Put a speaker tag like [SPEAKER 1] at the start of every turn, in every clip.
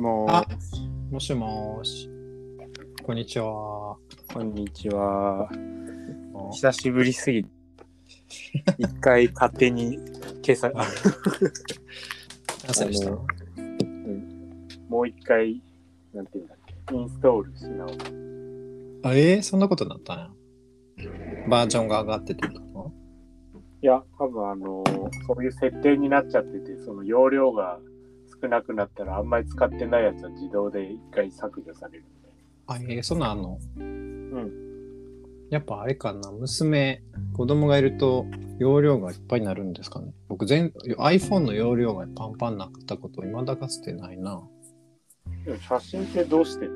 [SPEAKER 1] も
[SPEAKER 2] あもしもーし。こんにちは。
[SPEAKER 1] う、こんにちは。久しぶりすぎて、一回勝手に消さ、あ
[SPEAKER 2] 朝でした
[SPEAKER 1] もう一回、なんていうんだっけ、インストールし直す。
[SPEAKER 2] あ、えー、そんなことになったんや。バージョンが上がってて
[SPEAKER 1] いや、多分あの、そういう設定になっちゃってて、その容量が少なくなったら、あんまり使ってないやつは自動で一回削除されるんで。
[SPEAKER 2] あ、えー、そんなんあんの？
[SPEAKER 1] うん。
[SPEAKER 2] やっぱあれかな、娘、子供がいると容量がいっぱいになるんですかね。僕全、iPhone の容量がパンパンになったこと、未だかつてないな。
[SPEAKER 1] でも写真ってどうして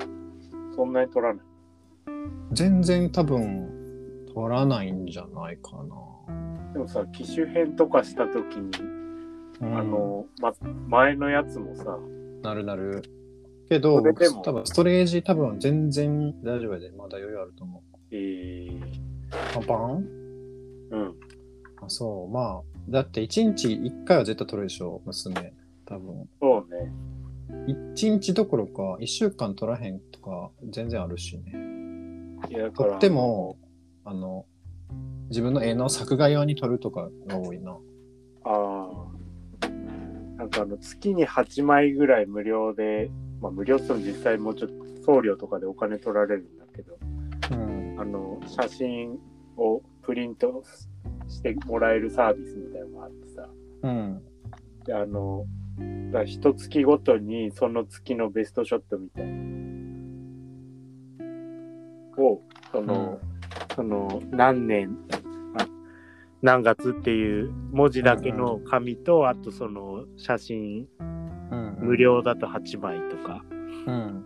[SPEAKER 1] そんなに撮らない？
[SPEAKER 2] 全然多分、取らないんじゃないか
[SPEAKER 1] でもさ、機種変とかした時に、あの、ま、前のやつもさ、
[SPEAKER 2] なるなる。けど、
[SPEAKER 1] それでも
[SPEAKER 2] 多分ストレージ多分全然大丈夫で、まだ余裕あると思
[SPEAKER 1] えー、
[SPEAKER 2] う。パンパン？
[SPEAKER 1] うん。
[SPEAKER 2] あ、そう。まあ、だって1日1回は絶対取るでしょ、娘。多分。
[SPEAKER 1] そうね。
[SPEAKER 2] 1日どころか1週間取らへんとか全然あるしね。
[SPEAKER 1] いや、だから。
[SPEAKER 2] 取っても、あの、自分の絵の作画用に取るとかが多いな。
[SPEAKER 1] なんかあの、月に8枚ぐらい無料で、まあ無料っても実際もうちょっと送料とかでお金取られるんだけど、
[SPEAKER 2] うん。
[SPEAKER 1] あの、写真をプリントしてもらえるサービスみたいなのがあってさ、
[SPEAKER 2] うん。
[SPEAKER 1] で、あの、だ一月ごとにその月のベストショットみたいなを、その、その何年、あ何月っていう文字だけの紙と、あとその写真
[SPEAKER 2] うん。
[SPEAKER 1] 無。料だと8枚とか
[SPEAKER 2] うん。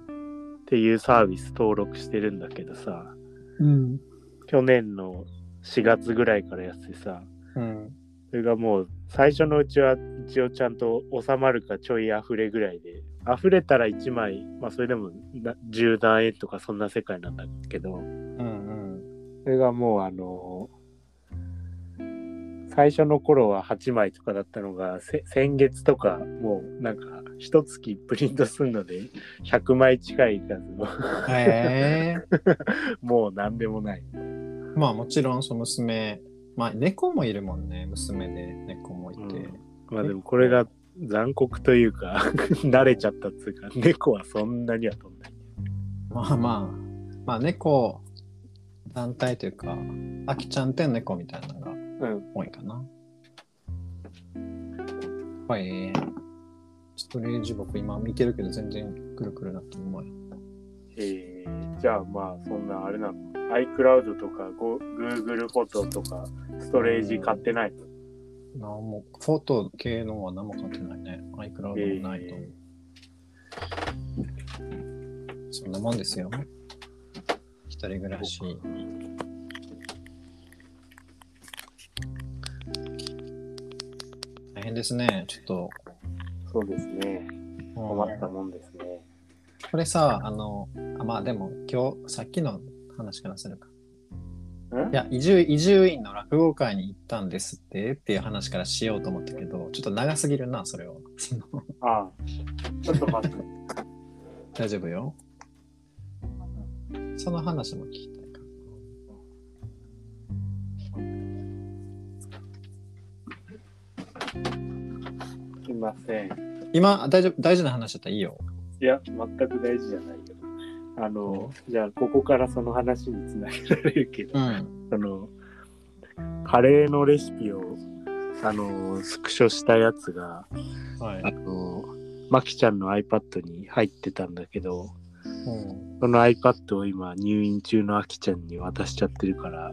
[SPEAKER 1] っていうサービス登録してるんだけどさ、
[SPEAKER 2] うん。
[SPEAKER 1] 去年の4月ぐらいからやってさ、
[SPEAKER 2] うん。
[SPEAKER 1] それがもう最初のうちは一応ちゃんと収まるかちょい溢れぐらいで、溢れたら1枚、まあそれでもな10何円とかそんな世界なんだけど、
[SPEAKER 2] うん。
[SPEAKER 1] それがもうあの最初の頃は8枚とかだったのが、せ先月とかもうなんか一月プリントするので100枚近い数の
[SPEAKER 2] へえ
[SPEAKER 1] もう何でもない。
[SPEAKER 2] まあもちろんその娘、まあ猫もいるもんね、娘で猫もいて。
[SPEAKER 1] うんまあでもこれが残酷というか 慣れちゃったっつうか猫はそんなには飛んない。
[SPEAKER 2] まあまあ、まあ猫団体というか、あきちゃんって猫みたいなのが
[SPEAKER 1] うん。
[SPEAKER 2] 多いかな。はい。ストレージ僕今見てるけど全然くるくるなって思うよ。
[SPEAKER 1] えー、じゃあまあそんなあれなの iCloud とか Go- Google フォトとかストレージ買ってない？の
[SPEAKER 2] なんも、フォト系のは何も買ってないね。iCloud もないと。そんなもんですよ。一人暮らし。変ですね。ちょっと、
[SPEAKER 1] そうですね。
[SPEAKER 2] うん
[SPEAKER 1] 困ったもんですね。
[SPEAKER 2] これさ、あの、あまあでも今日、さっきの話からするか。
[SPEAKER 1] ん？
[SPEAKER 2] いや、移住、移住院の落語会に行ったんですってっていう話からしようと思ったけど、ちょっと長すぎるな、それは。
[SPEAKER 1] ああ。ちょっと待って。
[SPEAKER 2] 大丈夫よ。その話も聞
[SPEAKER 1] ません。
[SPEAKER 2] ら。今、大丈夫、大事な話だったらいいよ。
[SPEAKER 1] いや、全く大事じゃないよ。あの、じゃあ、ここからその話につなげられるけど、
[SPEAKER 2] うん。
[SPEAKER 1] その、カレーのレシピを、あの、スクショしたやつが、
[SPEAKER 2] はい
[SPEAKER 1] あ。の、マキちゃんの iPad に入ってたんだけど、
[SPEAKER 2] うん、
[SPEAKER 1] その iPad を今入院中のアキちゃんに渡しちゃってるから、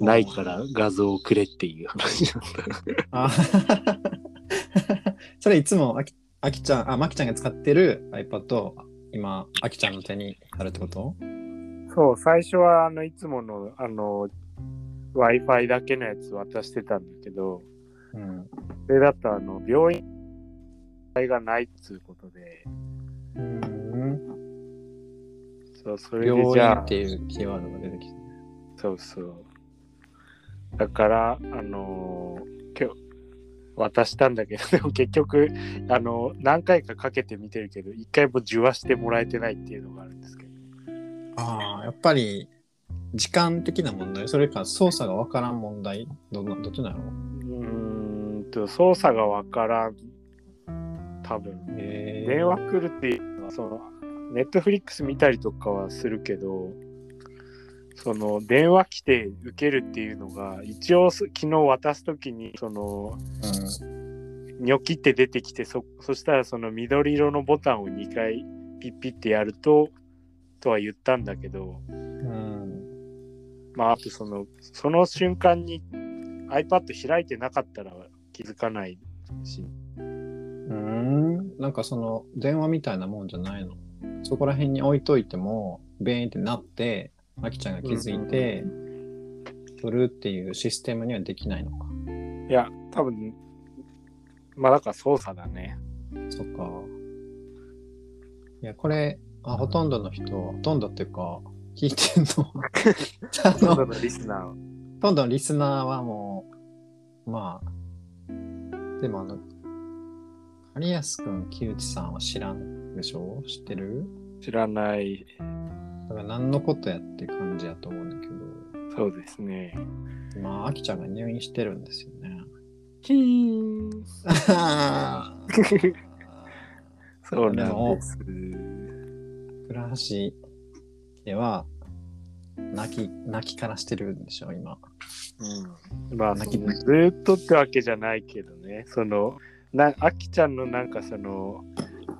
[SPEAKER 1] ないから画像をくれっていう話なんだ。
[SPEAKER 2] あそれいつもあき、あきちゃん、あ、まきちゃんが使ってる iPad を今、あきちゃんの手にあるってこと？
[SPEAKER 1] そう、最初はあのいつものあの Wi-Fi だけのやつ渡してたんだけど、
[SPEAKER 2] うん。
[SPEAKER 1] それだとあの病院がないっつうことで、
[SPEAKER 2] うん。
[SPEAKER 1] そう、それ
[SPEAKER 2] 病
[SPEAKER 1] でじゃあ
[SPEAKER 2] 院って、いうキーワードが出てきて。
[SPEAKER 1] そうそう。だから、あのー今日、渡したんだけど、でも結局、あの、何回かかけて見てるけど、一回も受話してもらえてないっていうのがあるんですけど。
[SPEAKER 2] ああ、やっぱり時間的な問題、それか操作がわからん問題、どのどっちなの？
[SPEAKER 1] うーんと、操作がわからん。多分、
[SPEAKER 2] え
[SPEAKER 1] 電話来るっていうのは、その、ネットフリックス見たりとかはするけど、その電話来て受けるっていうのが一応す昨日渡す時にそのニョキって出てきてそそしたらその緑色のボタンを2回ピッピッてやるととは言ったんだけど
[SPEAKER 2] うん。うん。
[SPEAKER 1] まああとそのその瞬間に iPad 開いてなかったら気づかないし
[SPEAKER 2] うん。なんかその電話みたいなもんじゃないの。そこら辺に置いといても、ベーンってなって、あきちゃんが気づいて、取るっていうシステムにはできないのか。
[SPEAKER 1] いや多分まあだから操作だね。
[SPEAKER 2] そっか。いや、これ、あほとんどの人、ほとんどっていうか、聞いてんの？あの
[SPEAKER 1] ほとんどのリスナーは
[SPEAKER 2] ほとんどのリスナーはもう、まあ、でもあの、有安くん、木内さんは知らんでしょ？知ってる？
[SPEAKER 1] 知らない
[SPEAKER 2] だから何のことやって感じやと思うんだけど、
[SPEAKER 1] そうですね。
[SPEAKER 2] まあ、あきちゃんが入院してるんですよね。
[SPEAKER 1] ヒーン。そうなんです
[SPEAKER 2] 倉橋では、泣き、泣きからしてるんでしょ、今。
[SPEAKER 1] うん、まあそのずーっとってわけじゃないけどね。そのなあきちゃんのなんかその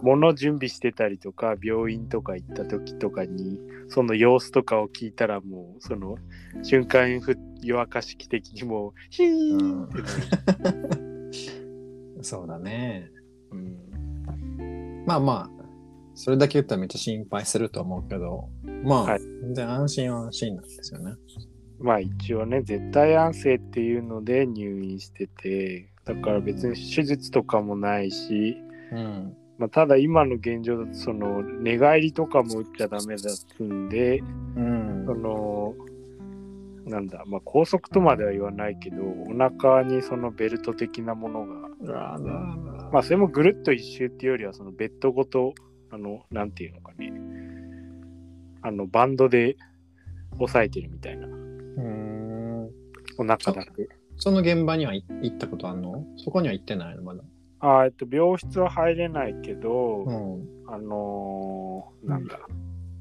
[SPEAKER 1] 物準備してたりとか病院とか行った時とかにその様子とかを聞いたらもうその瞬間ふ夜明かし器的にもうヒーンって、
[SPEAKER 2] そうだね。
[SPEAKER 1] うん、
[SPEAKER 2] まあまあ、それだけ言ったらめっちゃ心配すると思うけど、まあ、
[SPEAKER 1] はい
[SPEAKER 2] 全然安心は安心なんですよね。
[SPEAKER 1] まあ一応ね絶対安静っていうので入院しててだから別に手術とかもないし、
[SPEAKER 2] うん。
[SPEAKER 1] まあ、ただ今の現状だとその寝返りとかも打っちゃダメだっつんで
[SPEAKER 2] うん
[SPEAKER 1] そ。のなんだまあ高速とまでは言わないけどお腹にそのベルト的なものがまあそれもぐるっと一周っていうよりはそのベッドごとあのなんていうのかねあのバンドで押さえてるみたいな
[SPEAKER 2] うーん。
[SPEAKER 1] お腹だけ
[SPEAKER 2] その現場にはい行ったことあるの？そこには行ってないの？まだ。
[SPEAKER 1] あーえっと病室は入れないけど、
[SPEAKER 2] うん。
[SPEAKER 1] あのーなんだ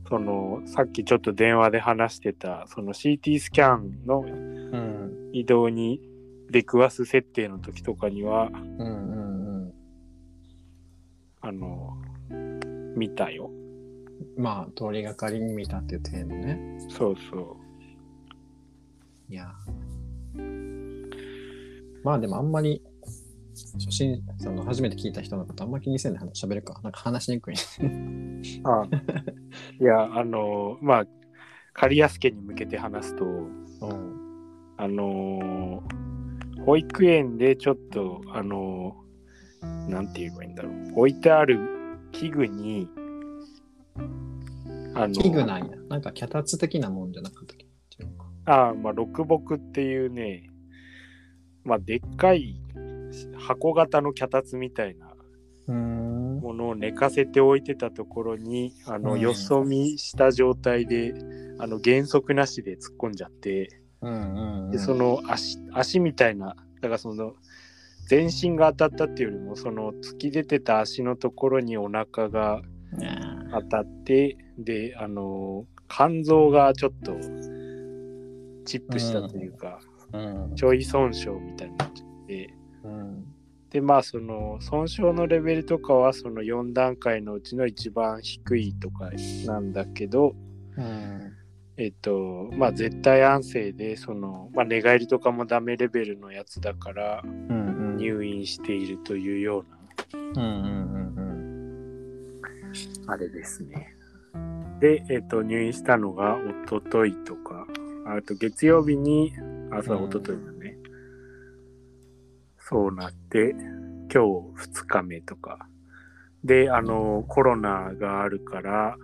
[SPEAKER 1] そのさっきちょっと電話で話してたその CT スキャンの
[SPEAKER 2] うん。
[SPEAKER 1] 移動に出くわす設定の時とかには
[SPEAKER 2] うんうんうん。
[SPEAKER 1] あの見たよ
[SPEAKER 2] まあ、通りがかりに見たっていう程度ね。
[SPEAKER 1] そうそ
[SPEAKER 2] いや。まあでもあんまり、初心、その初めて聞いた人のことあんま気にせんで話喋るか。なんか話しにくい。
[SPEAKER 1] うあいやあのまあ刈安家に向けて話すと
[SPEAKER 2] うん。
[SPEAKER 1] あの保育園でちょっとあのなんて言えばいいんだろう置いてある器具にあの
[SPEAKER 2] 器具なんや。なんか脚立的なもんじゃなかったっけ？
[SPEAKER 1] ああ、まあ、六木っていうね、まあ、でっかい箱型の脚立みたいな。ものを寝かせておいてたところに、あの、
[SPEAKER 2] うん
[SPEAKER 1] よそ見した状態で、あの、減速なしで突っ込んじゃって、
[SPEAKER 2] うんうん、うん。
[SPEAKER 1] で、その足、足みたいな、だからその、全身が当たったっていうよりも、その突き出てた足のところにお腹が当たって、で、あの、肝臓がちょっとチップしたというか、
[SPEAKER 2] ーうん。
[SPEAKER 1] ちょい損傷みたいになっちゃって、
[SPEAKER 2] うん。
[SPEAKER 1] で、まあ、その損傷のレベルとかは、その4段階のうちの一番低いとかなんだけど、
[SPEAKER 2] うん。
[SPEAKER 1] えっと、まあ、絶対安静で、その、まあ、寝返りとかもダメレベルのやつだから。入院しているというような、
[SPEAKER 2] うん。うん。うん。
[SPEAKER 1] あれですね。で、えっと、入院したのが、一昨日とか、あと月曜日に、あ、そう、
[SPEAKER 2] うん
[SPEAKER 1] 一昨日だね。そうなって、今日2日目とか。で、あの、コロナがあるから、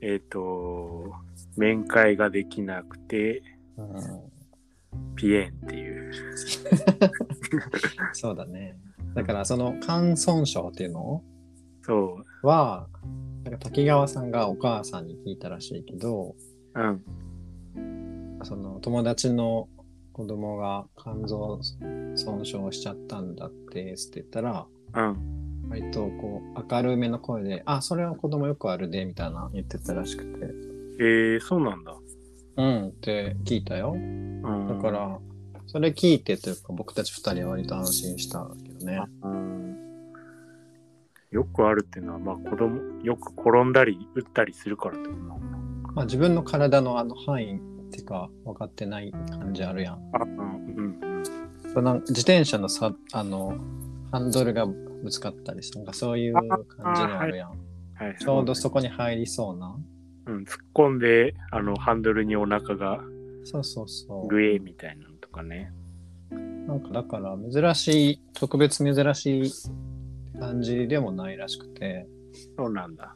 [SPEAKER 1] えっ、と、面会ができなくて、
[SPEAKER 2] うん。
[SPEAKER 1] ピエンっていう。
[SPEAKER 2] そうだね。だからその感損傷っていうの？
[SPEAKER 1] そう。
[SPEAKER 2] は、なんか滝川さんがお母さんに聞いたらしいけど、
[SPEAKER 1] うん。
[SPEAKER 2] その友達の子供が肝臓損傷しちゃったんだってって言ったら、
[SPEAKER 1] うん。
[SPEAKER 2] 割とこう明るめの声で、あ、それは子供よくあるで、みたいな言ってたらしくて。
[SPEAKER 1] えー、そうなんだ。
[SPEAKER 2] うんって聞いたよ。
[SPEAKER 1] うん。
[SPEAKER 2] だから、それ聞いてというか僕たち二人は割と安心したけどね。
[SPEAKER 1] うん。よくあるっていうのは、まあ子供、よく転んだり打ったりするからってことなのかな
[SPEAKER 2] まあ自分の体のあの範囲っていうか分かってない感じあるやん。
[SPEAKER 1] あ、うん。
[SPEAKER 2] の自転車のさ、あの、ハンドルがぶつかったりするなんかそういう感じのあるやん。
[SPEAKER 1] はいはい。
[SPEAKER 2] ちょうどそこに入りそうな。
[SPEAKER 1] うん、突っ込んで、あの、ハンドルにお腹が
[SPEAKER 2] そうそうそ
[SPEAKER 1] グエーみたいなのとかね。
[SPEAKER 2] う。なんかだから珍しい、特別珍しい感じでもないらしくて、
[SPEAKER 1] そうなんだ。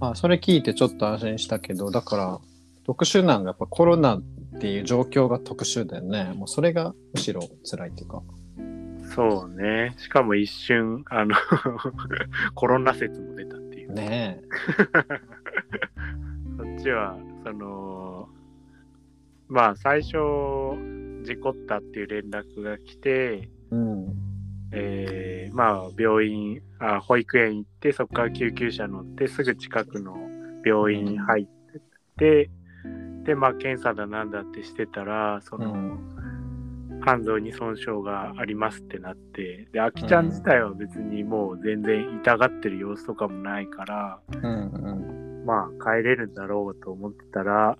[SPEAKER 2] まあそれ聞いてちょっと安心したけど、だから特殊なんがやっぱコロナっていう状況が特殊だよね。もうそれがむしろ辛いっていうか。
[SPEAKER 1] そうね。しかも一瞬、あの、コロナ説も出たっていう。
[SPEAKER 2] ね
[SPEAKER 1] そっちは、その、まあ、最初、事故ったっていう連絡が来て、
[SPEAKER 2] え。うん。
[SPEAKER 1] えーまあ、病院あ、保育園行って、そこから救急車乗って、すぐ近くの病院入って、で、まあ、検査だなんだってしてたら、その、
[SPEAKER 2] うん。
[SPEAKER 1] 肝臓に損傷がありますってなって、で、あきちゃん自体は別にもう全然痛がってる様子とかもないから、
[SPEAKER 2] うんうん。
[SPEAKER 1] まあ帰れるんだろうと思ってたら、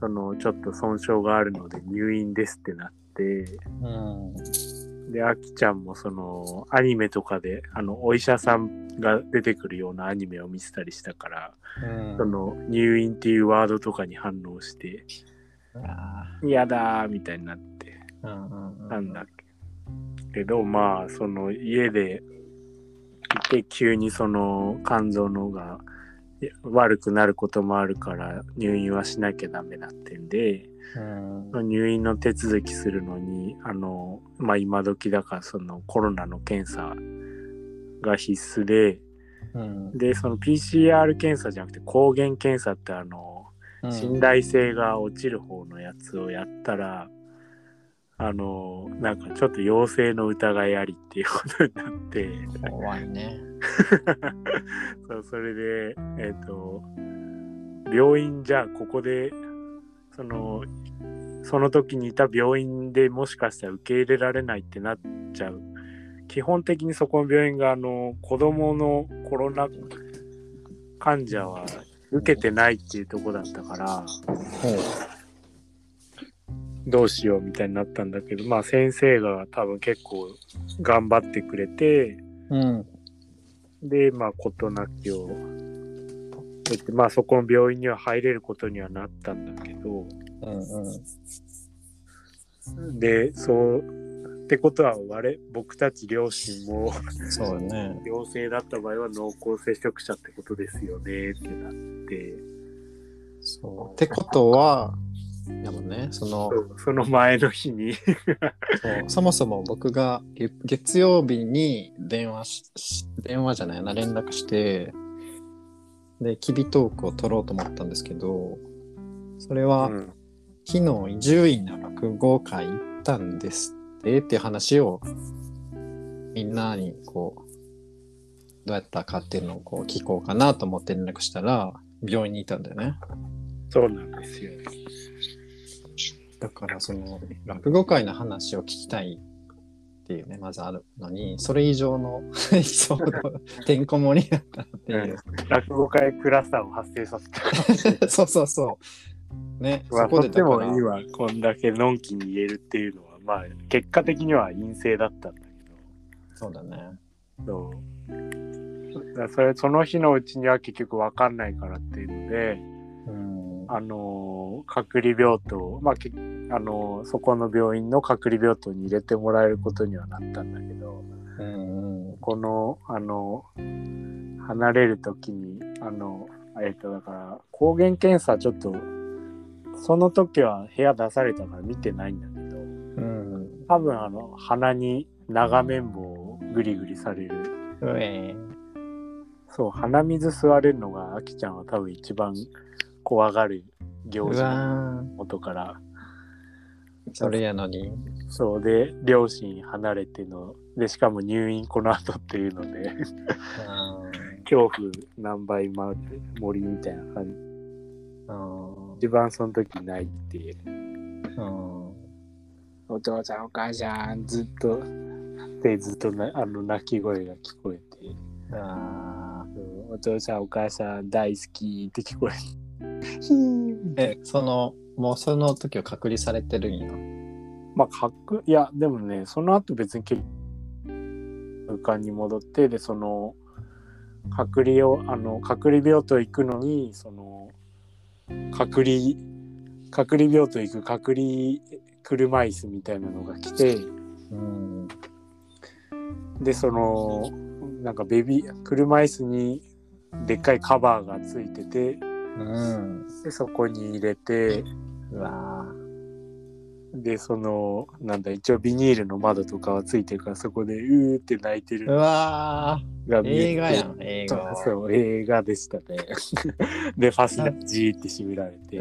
[SPEAKER 1] そのちょっと損傷があるので入院ですってなって、
[SPEAKER 2] うん。
[SPEAKER 1] で、あきちゃんもそのアニメとかで、あの、お医者さんが出てくるようなアニメを見てたりしたから、
[SPEAKER 2] うん。
[SPEAKER 1] その入院っていうワードとかに反応して、
[SPEAKER 2] あ
[SPEAKER 1] 嫌だーみたいになって。なんだっけ。けど、まあ、その家でいて急にその肝臓のが悪くなることもあるから入院はしなきゃダメだってんで、
[SPEAKER 2] うん。
[SPEAKER 1] 入院の手続きするのに、あの、まあ今時だからそのコロナの検査が必須で、
[SPEAKER 2] うん。
[SPEAKER 1] で、その PCR 検査じゃなくて抗原検査ってあの、信頼性が落ちる方のやつをやったら、あの、なんかちょっと陽性の疑いありっていうことになって、
[SPEAKER 2] 怖いね。
[SPEAKER 1] そうそれで、えっ、と、病院じゃあここで、その、その時にいた病院でもしかしたら受け入れられないってなっちゃう。基本的にそこの病院が、あの、子供のコロナ患者は受けてないっていうとこだったから、どうしようみたいになったんだけど、まあ先生が多分結構頑張ってくれて、
[SPEAKER 2] うん。
[SPEAKER 1] で、まあ事なきを得て、まあそこの病院には入れることにはなったんだけど、
[SPEAKER 2] うんうん。
[SPEAKER 1] で、そう、ってことは我、僕たち両親も
[SPEAKER 2] そうよね。
[SPEAKER 1] 陽性だった場合は濃厚接触者ってことですよねってなって、
[SPEAKER 2] そう。ってことは、でもね、その
[SPEAKER 1] そ、の前の日に
[SPEAKER 2] そうそもそも僕が月月曜日に電話電話じゃないな、連絡して、で、キビトークを取ろうと思ったんですけど、それは、
[SPEAKER 1] うん
[SPEAKER 2] 昨日伊集院の落語会行ったんですってっていう話をみんなにこうどうやったかっていうのをこう聞こうかなと思って連絡したら病院にいたんだよね
[SPEAKER 1] そうなんですよ。
[SPEAKER 2] だからその落語会の話を聞きたいっていうねまずあるのにそれ以上のエピソードてんこ盛りだったっていう、
[SPEAKER 1] 落語会クラスターを発生させた。
[SPEAKER 2] そうそうそう。ね
[SPEAKER 1] まあ、
[SPEAKER 2] そこで
[SPEAKER 1] もいいわ、こんだけのんきに言えるっていうのは、まあ、結果的には陰性だったんだけ
[SPEAKER 2] そうだね。
[SPEAKER 1] ど、そう。だそれその日のうちには結局分かんないからっていうので、
[SPEAKER 2] うん
[SPEAKER 1] あのー隔離病棟、まあけあのーそこの病院の隔離病棟に入れてもらえることにはなったんだけど、
[SPEAKER 2] うんうん
[SPEAKER 1] この、あの、離れるときに、あの、えっ、と、だから、抗原検査ちょっと、その時は部屋出されたから見てないんだけど、多分あの鼻に長綿棒をグリグリされる。
[SPEAKER 2] うえ。
[SPEAKER 1] そう鼻水吸われるのがあきちゃんは多分一番怖がる行
[SPEAKER 2] う
[SPEAKER 1] 事元から。
[SPEAKER 2] ーそれやのに。
[SPEAKER 1] そうで両親離れてのでしかも入院この後っていうので
[SPEAKER 2] あ
[SPEAKER 1] 恐怖何倍も森みたいな感じ。
[SPEAKER 2] ー。
[SPEAKER 1] 一番その時泣いて
[SPEAKER 2] う。ん
[SPEAKER 1] お父さんお母さんずっとでずっとなあの泣き声が聞こえて。
[SPEAKER 2] あ
[SPEAKER 1] うんお父さんお母さん大好きって聞こえて
[SPEAKER 2] え、その、もうその時は隔離されてるんや？
[SPEAKER 1] まあかっこいやでもねその後別に結空間に戻ってでその隔離をあの隔離病棟行くのにその隔離隔離病棟行く隔離車椅子みたいなのが来て
[SPEAKER 2] うん。
[SPEAKER 1] でそのなんかベビー車椅子にでっかいカバーがついてて
[SPEAKER 2] うん。
[SPEAKER 1] でそこに入れて
[SPEAKER 2] うわ
[SPEAKER 1] でそのなんだ一応ビニールの窓とかはついてるからそこでうーって泣いて
[SPEAKER 2] ーう
[SPEAKER 1] る
[SPEAKER 2] わー
[SPEAKER 1] が
[SPEAKER 2] 映画やん、映画。
[SPEAKER 1] そう映画でしたね でファスナージーって閉められて、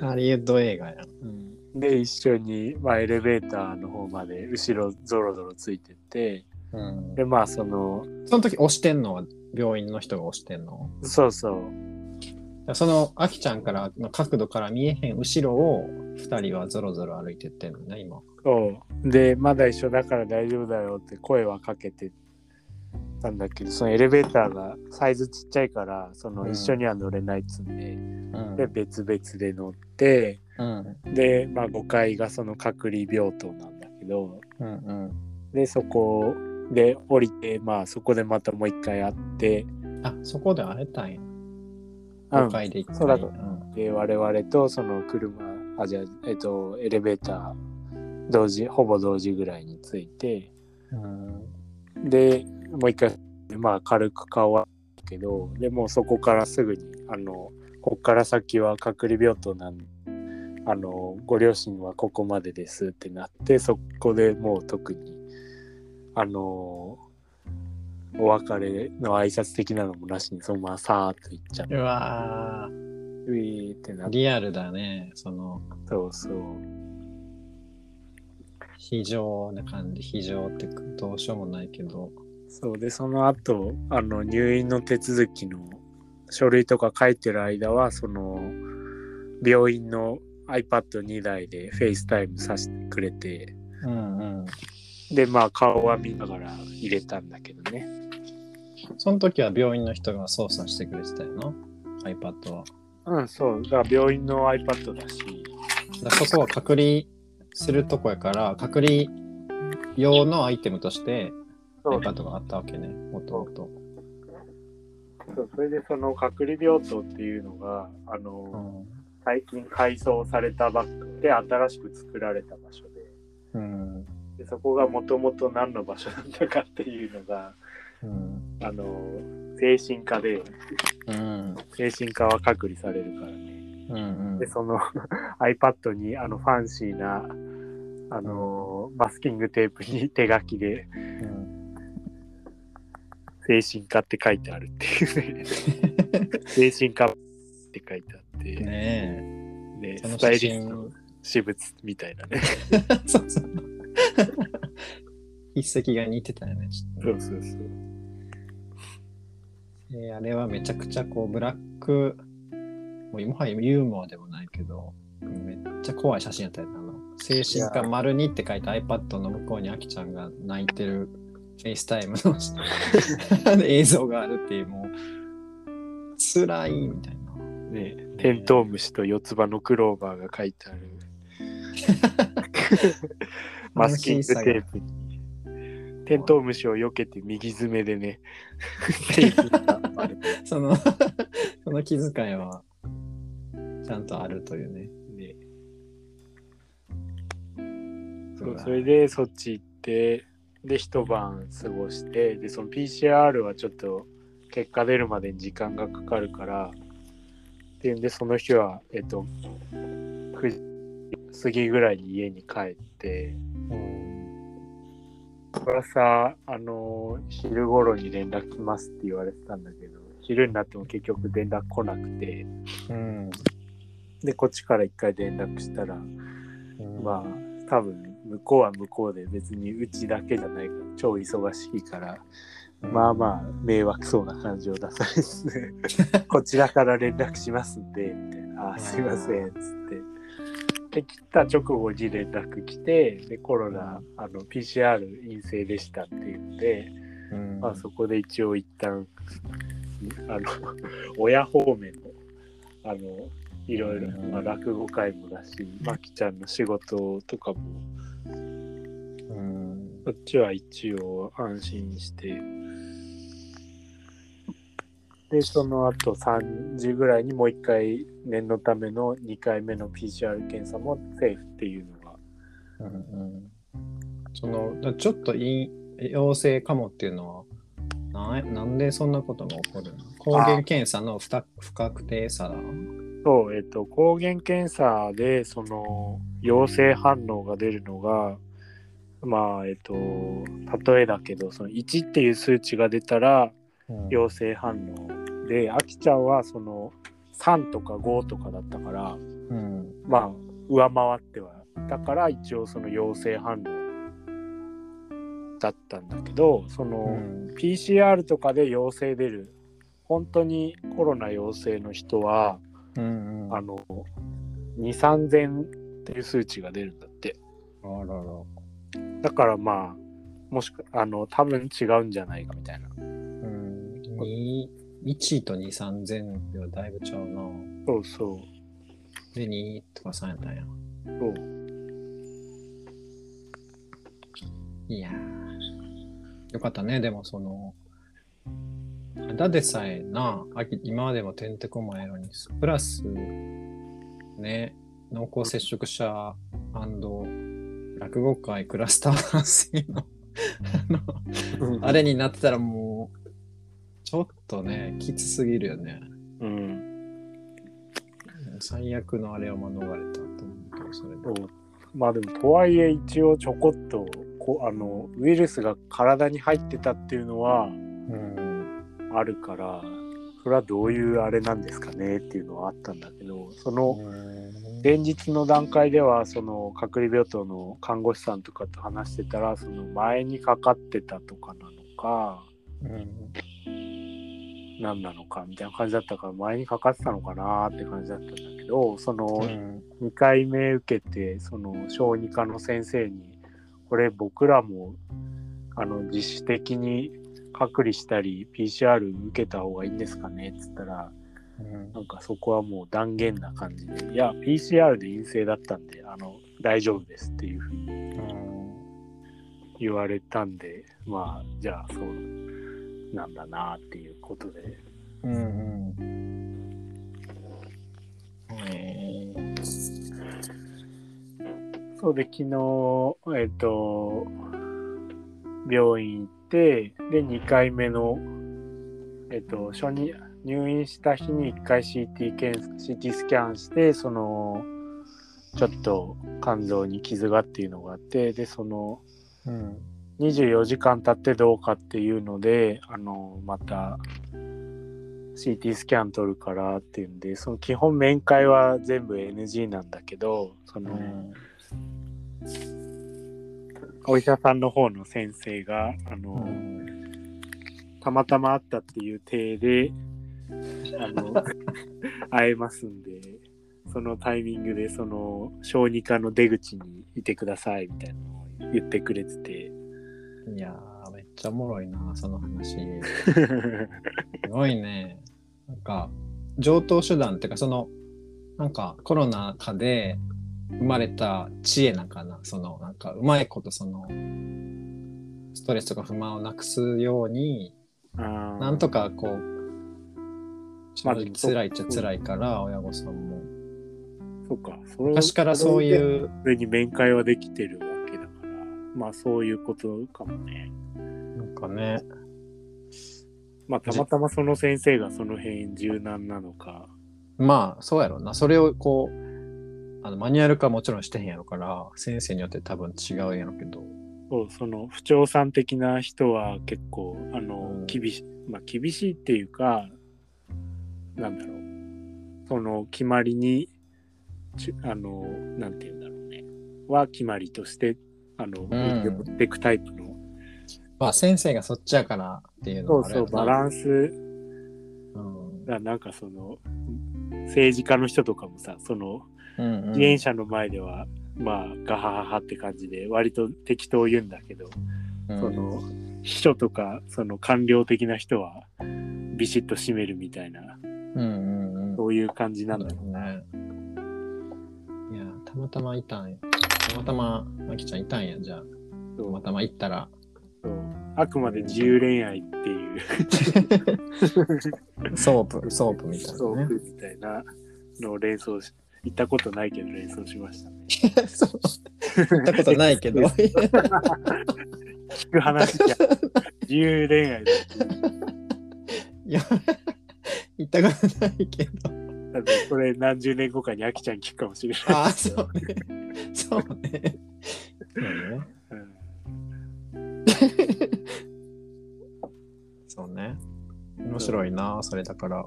[SPEAKER 2] ハリウッド映画やん。
[SPEAKER 1] うんで一緒に、まあ、エレベーターの方まで後ろゾロゾロついてって
[SPEAKER 2] うん。
[SPEAKER 1] でまあその
[SPEAKER 2] その時押してんのは病院の人が押してんの
[SPEAKER 1] そうそう
[SPEAKER 2] その、あきちゃんからの角度から見えへん後ろを二人はゾロゾロ歩いてってんのね、今。
[SPEAKER 1] そうでまだ一緒だから大丈夫だよって声はかけてたんだけどそのエレベーターがサイズちっちゃいからその
[SPEAKER 2] うん
[SPEAKER 1] 一緒には乗れないっつんで、
[SPEAKER 2] うん
[SPEAKER 1] で別々で乗って
[SPEAKER 2] うん。
[SPEAKER 1] で、まあ、5階がその隔離病棟なんだけど
[SPEAKER 2] うんうん。
[SPEAKER 1] でそこで降りてまあそこでまたもう一回会って、
[SPEAKER 2] あ、そこで会えたんや。
[SPEAKER 1] うん
[SPEAKER 2] 5階で一回。
[SPEAKER 1] そうだと
[SPEAKER 2] ん
[SPEAKER 1] で我々とその車あじゃあえっとエレベーター同時ほぼ同時ぐらいについて
[SPEAKER 2] うん。
[SPEAKER 1] でもう一回まあ軽く顔はけどでもうそこからすぐにあのこっから先は隔離病棟なんあのご両親はここまでですってなってそこでもう特にあのお別れの挨拶的なのもなしにそのままさーっと行っちゃっ
[SPEAKER 2] うわ
[SPEAKER 1] てウィーってな
[SPEAKER 2] リアルだね。その、
[SPEAKER 1] そうそう
[SPEAKER 2] 非常な感じ。非常ってどうしようもないけど。
[SPEAKER 1] そうでその後あの入院の手続きの書類とか書いてる間はその病院の iPad2 台で FaceTime させてくれて
[SPEAKER 2] うんうん。
[SPEAKER 1] でまあ顔は見ながら入れたんだけどね
[SPEAKER 2] その時は病院の人が操作してくれてたよな。iPad は。
[SPEAKER 1] うんそうだから病院の iPad だし
[SPEAKER 2] だからそこは隔離するとこやから、隔離用のアイテムとして iPad があったわけね、もともと。
[SPEAKER 1] そうそれでその隔離病棟っていうのがあの、最近改装されたばっかで新しく作られた場所で
[SPEAKER 2] うん。
[SPEAKER 1] でそこがもともと何の場所なんだかっていうのが
[SPEAKER 2] うん。
[SPEAKER 1] あの精神科で
[SPEAKER 2] うん。
[SPEAKER 1] 精神科は隔離されるからね
[SPEAKER 2] うん。
[SPEAKER 1] でその iPad にあのファンシーなあのマスキングテープに手書きで
[SPEAKER 2] うん。
[SPEAKER 1] 精神科って書いてあるっていうね 精神科って書いてあって、
[SPEAKER 2] ね
[SPEAKER 1] で
[SPEAKER 2] え。その
[SPEAKER 1] スタイリストの写
[SPEAKER 2] 真。
[SPEAKER 1] 私物みたいなね
[SPEAKER 2] そうそう。筆跡が似てたよね。ちょっと
[SPEAKER 1] そうそうそう
[SPEAKER 2] えーあれはめちゃくちゃこうブラック、もうもはやユーモアでもないけど、めっちゃ怖い写真やったよね。あの精神科丸2って書いた iPad の向こうにあきちゃんが泣いてる FaceTime の 映像があるっていう、もう、辛いみたいな。
[SPEAKER 1] ねテントウムシと四つ葉のクローバーが書いてある マスキングテープにテントウムシを避けて右爪でねテープがある
[SPEAKER 2] その、その気遣いは、ちゃんとあるというね。
[SPEAKER 1] ねそうそれでそっち行ってで一晩過ごしてでその PCR はちょっと結果出るまでに時間がかかるからっていうんでその日はえっと9時過ぎぐらいに家に帰って、
[SPEAKER 2] うん。
[SPEAKER 1] これはさ、あの、昼頃に連絡来ますって言われてたんだけど、昼になっても結局連絡来なくて、
[SPEAKER 2] うん。
[SPEAKER 1] で、こっちから一回連絡したら、
[SPEAKER 2] うん。
[SPEAKER 1] まあ、多分向こうは向こうで別にうちだけじゃないから、超忙しいから、まあまあ、迷惑そうな感じを出されて、こちらから連絡しますんで、みたいな、あ、すいません、つって。で、来た直後に連絡来て、で、コロナ、あの、PCR 陰性でしたっていうので、
[SPEAKER 2] うん。
[SPEAKER 1] まあ、そこで一応一旦、あの、親方面の、あの、いろいろ、まあ、落語会もだし、まきちゃんの仕事とかも、
[SPEAKER 2] うん。
[SPEAKER 1] こっちは一応安心して、で、その後3時ぐらいにもう一回念のための2回目の PCR 検査もセーフっていうのが、
[SPEAKER 2] うんうん。そのだちょっとい陽性かもっていうのはななんでそんなことが起こるの？抗原検査の不た不確定さだ？
[SPEAKER 1] そう、えっ、と、抗原検査でその陽性反応が出るのが、まあ、えっ、と、例えだけど、その1っていう数値が出たら
[SPEAKER 2] うん
[SPEAKER 1] 陽性反応で、あきちゃんはその3とか5とかだったから、
[SPEAKER 2] うん
[SPEAKER 1] まあ、上回っては。だから一応その陽性反応だったんだけど、その、
[SPEAKER 2] うん
[SPEAKER 1] PCR とかで陽性出る、本当にコロナ陽性の人は、
[SPEAKER 2] うんうん
[SPEAKER 1] あの、2、3000っていう数値が出るんだって。
[SPEAKER 2] あらら
[SPEAKER 1] だからまあ、もしか、あの、多分違うんじゃないかみたいな。
[SPEAKER 2] うんに1と2、3000ではだいぶちゃうな。
[SPEAKER 1] そうそう。
[SPEAKER 2] で、2とか3やったんや。
[SPEAKER 1] そう
[SPEAKER 2] いやーよかったね、でもその、ただでさえな、あき今までもてんてこまいのに、プラス、ね、濃厚接触者落語会クラスター発生のあのあれになってたらもう、とね、きつすぎるよね。
[SPEAKER 1] うん。
[SPEAKER 2] 最悪のあれを免れたと思うけど、それで。
[SPEAKER 1] まあでも、とはいえ一応ちょこっと、こあの、ウイルスが体に入ってたっていうのは
[SPEAKER 2] うん。
[SPEAKER 1] あるから、それはどういうあれなんですかねっていうのはあったんだけど、その、前日の段階ではその隔離病棟の看護師さんとかと話してたらその前にかかってたとかなのか
[SPEAKER 2] うん
[SPEAKER 1] 何なのかみたいな感じだったから前にかかってたのかなって感じだったんだけどその
[SPEAKER 2] うん。
[SPEAKER 1] 2回目受けてその小児科の先生にこれ僕らもあの自主的に隔離したり PCR 受けた方がいいんですかねっつったら
[SPEAKER 2] うん。
[SPEAKER 1] なんかそこはもう断言な感じで、いや、PCR で陰性だったんで、あの、大丈夫ですっていうふうに言われたんで、まあ、じゃあそうなんだなっていうことで。
[SPEAKER 2] うんうん。えー
[SPEAKER 1] そうで、昨日、えっ、と、病院行って、で、2回目の、えっ、と、初に、入院した日に1回 CT 検 CT スキャンして、その、ちょっと肝臓に傷がっていうのがあって、で、その、
[SPEAKER 2] うん
[SPEAKER 1] 24時間経ってどうかっていうので、あの、また CT スキャン取るからっていうんで、その基本面会は全部 NG なんだけど、その、お医者さんの方の先生が、あの、
[SPEAKER 2] うん
[SPEAKER 1] たまたま会ったっていう体で、あの、会えますんで、そのタイミングで、その、小児科の出口にいてくださいみたいなのを言ってくれてて、
[SPEAKER 2] いやー、めっちゃおもろいな、その話。すごいね。なんか、上等手段っていうか、その、なんかコロナ禍で生まれた知恵なんかな。その、なんか、うまいこと、その、ストレスとか不満をなくすように、
[SPEAKER 1] な
[SPEAKER 2] なんとかこう、辛いっちゃ辛いから、親御さんも。
[SPEAKER 1] そうか。それ
[SPEAKER 2] 昔からそう
[SPEAKER 1] う。
[SPEAKER 2] いう、
[SPEAKER 1] それに面会はできてるわまあそういうことかもね。
[SPEAKER 2] なんかね、
[SPEAKER 1] まあたまたまその先生がその辺柔軟なのか。
[SPEAKER 2] まあ、そうやろうな。それをこう、あのマニュアル化もちろんしてへんやろから、先生によって多分違うやろうけど。
[SPEAKER 1] そうその不調さん的な人は結構あの、
[SPEAKER 2] うん
[SPEAKER 1] 厳しいまあ厳しいっていうかなんだろうその決まりにちあのなんて言うんだろうねは決まりとしてあの、
[SPEAKER 2] ん。
[SPEAKER 1] 持っていくタイプの。
[SPEAKER 2] まあ先生がそっちやからっていうの
[SPEAKER 1] そうそうバ
[SPEAKER 2] ン
[SPEAKER 1] ランス。
[SPEAKER 2] うん。
[SPEAKER 1] がなんかその政治家の人とかもさその
[SPEAKER 2] うんうん。
[SPEAKER 1] 自転車の前では、まあガハハハって感じで割と適当言うんだけど、
[SPEAKER 2] うん。
[SPEAKER 1] その秘書とかその官僚的な人はビシッと締めるみたいな
[SPEAKER 2] うんうんうん。
[SPEAKER 1] そういう感じなんだろう
[SPEAKER 2] ね。いや、たまたまいたんや。たまたま、まきちゃんいたんや、じゃあ。たまたま行ったら。
[SPEAKER 1] あくまで自由恋愛っていう
[SPEAKER 2] ソープ、ソープみたいなね。
[SPEAKER 1] ソープみたいなのを連想し行ったことないけど連想しましたね。
[SPEAKER 2] そう。行ったことないけど。
[SPEAKER 1] 聞く話じゃ自由恋愛だ
[SPEAKER 2] いや、行ったことないけど。
[SPEAKER 1] だってこれ何十年後かにあきちゃん聞くかもしれない。
[SPEAKER 2] ああ、そうね。そうね。そうね。
[SPEAKER 1] うん
[SPEAKER 2] そうね。面白いな、それだから。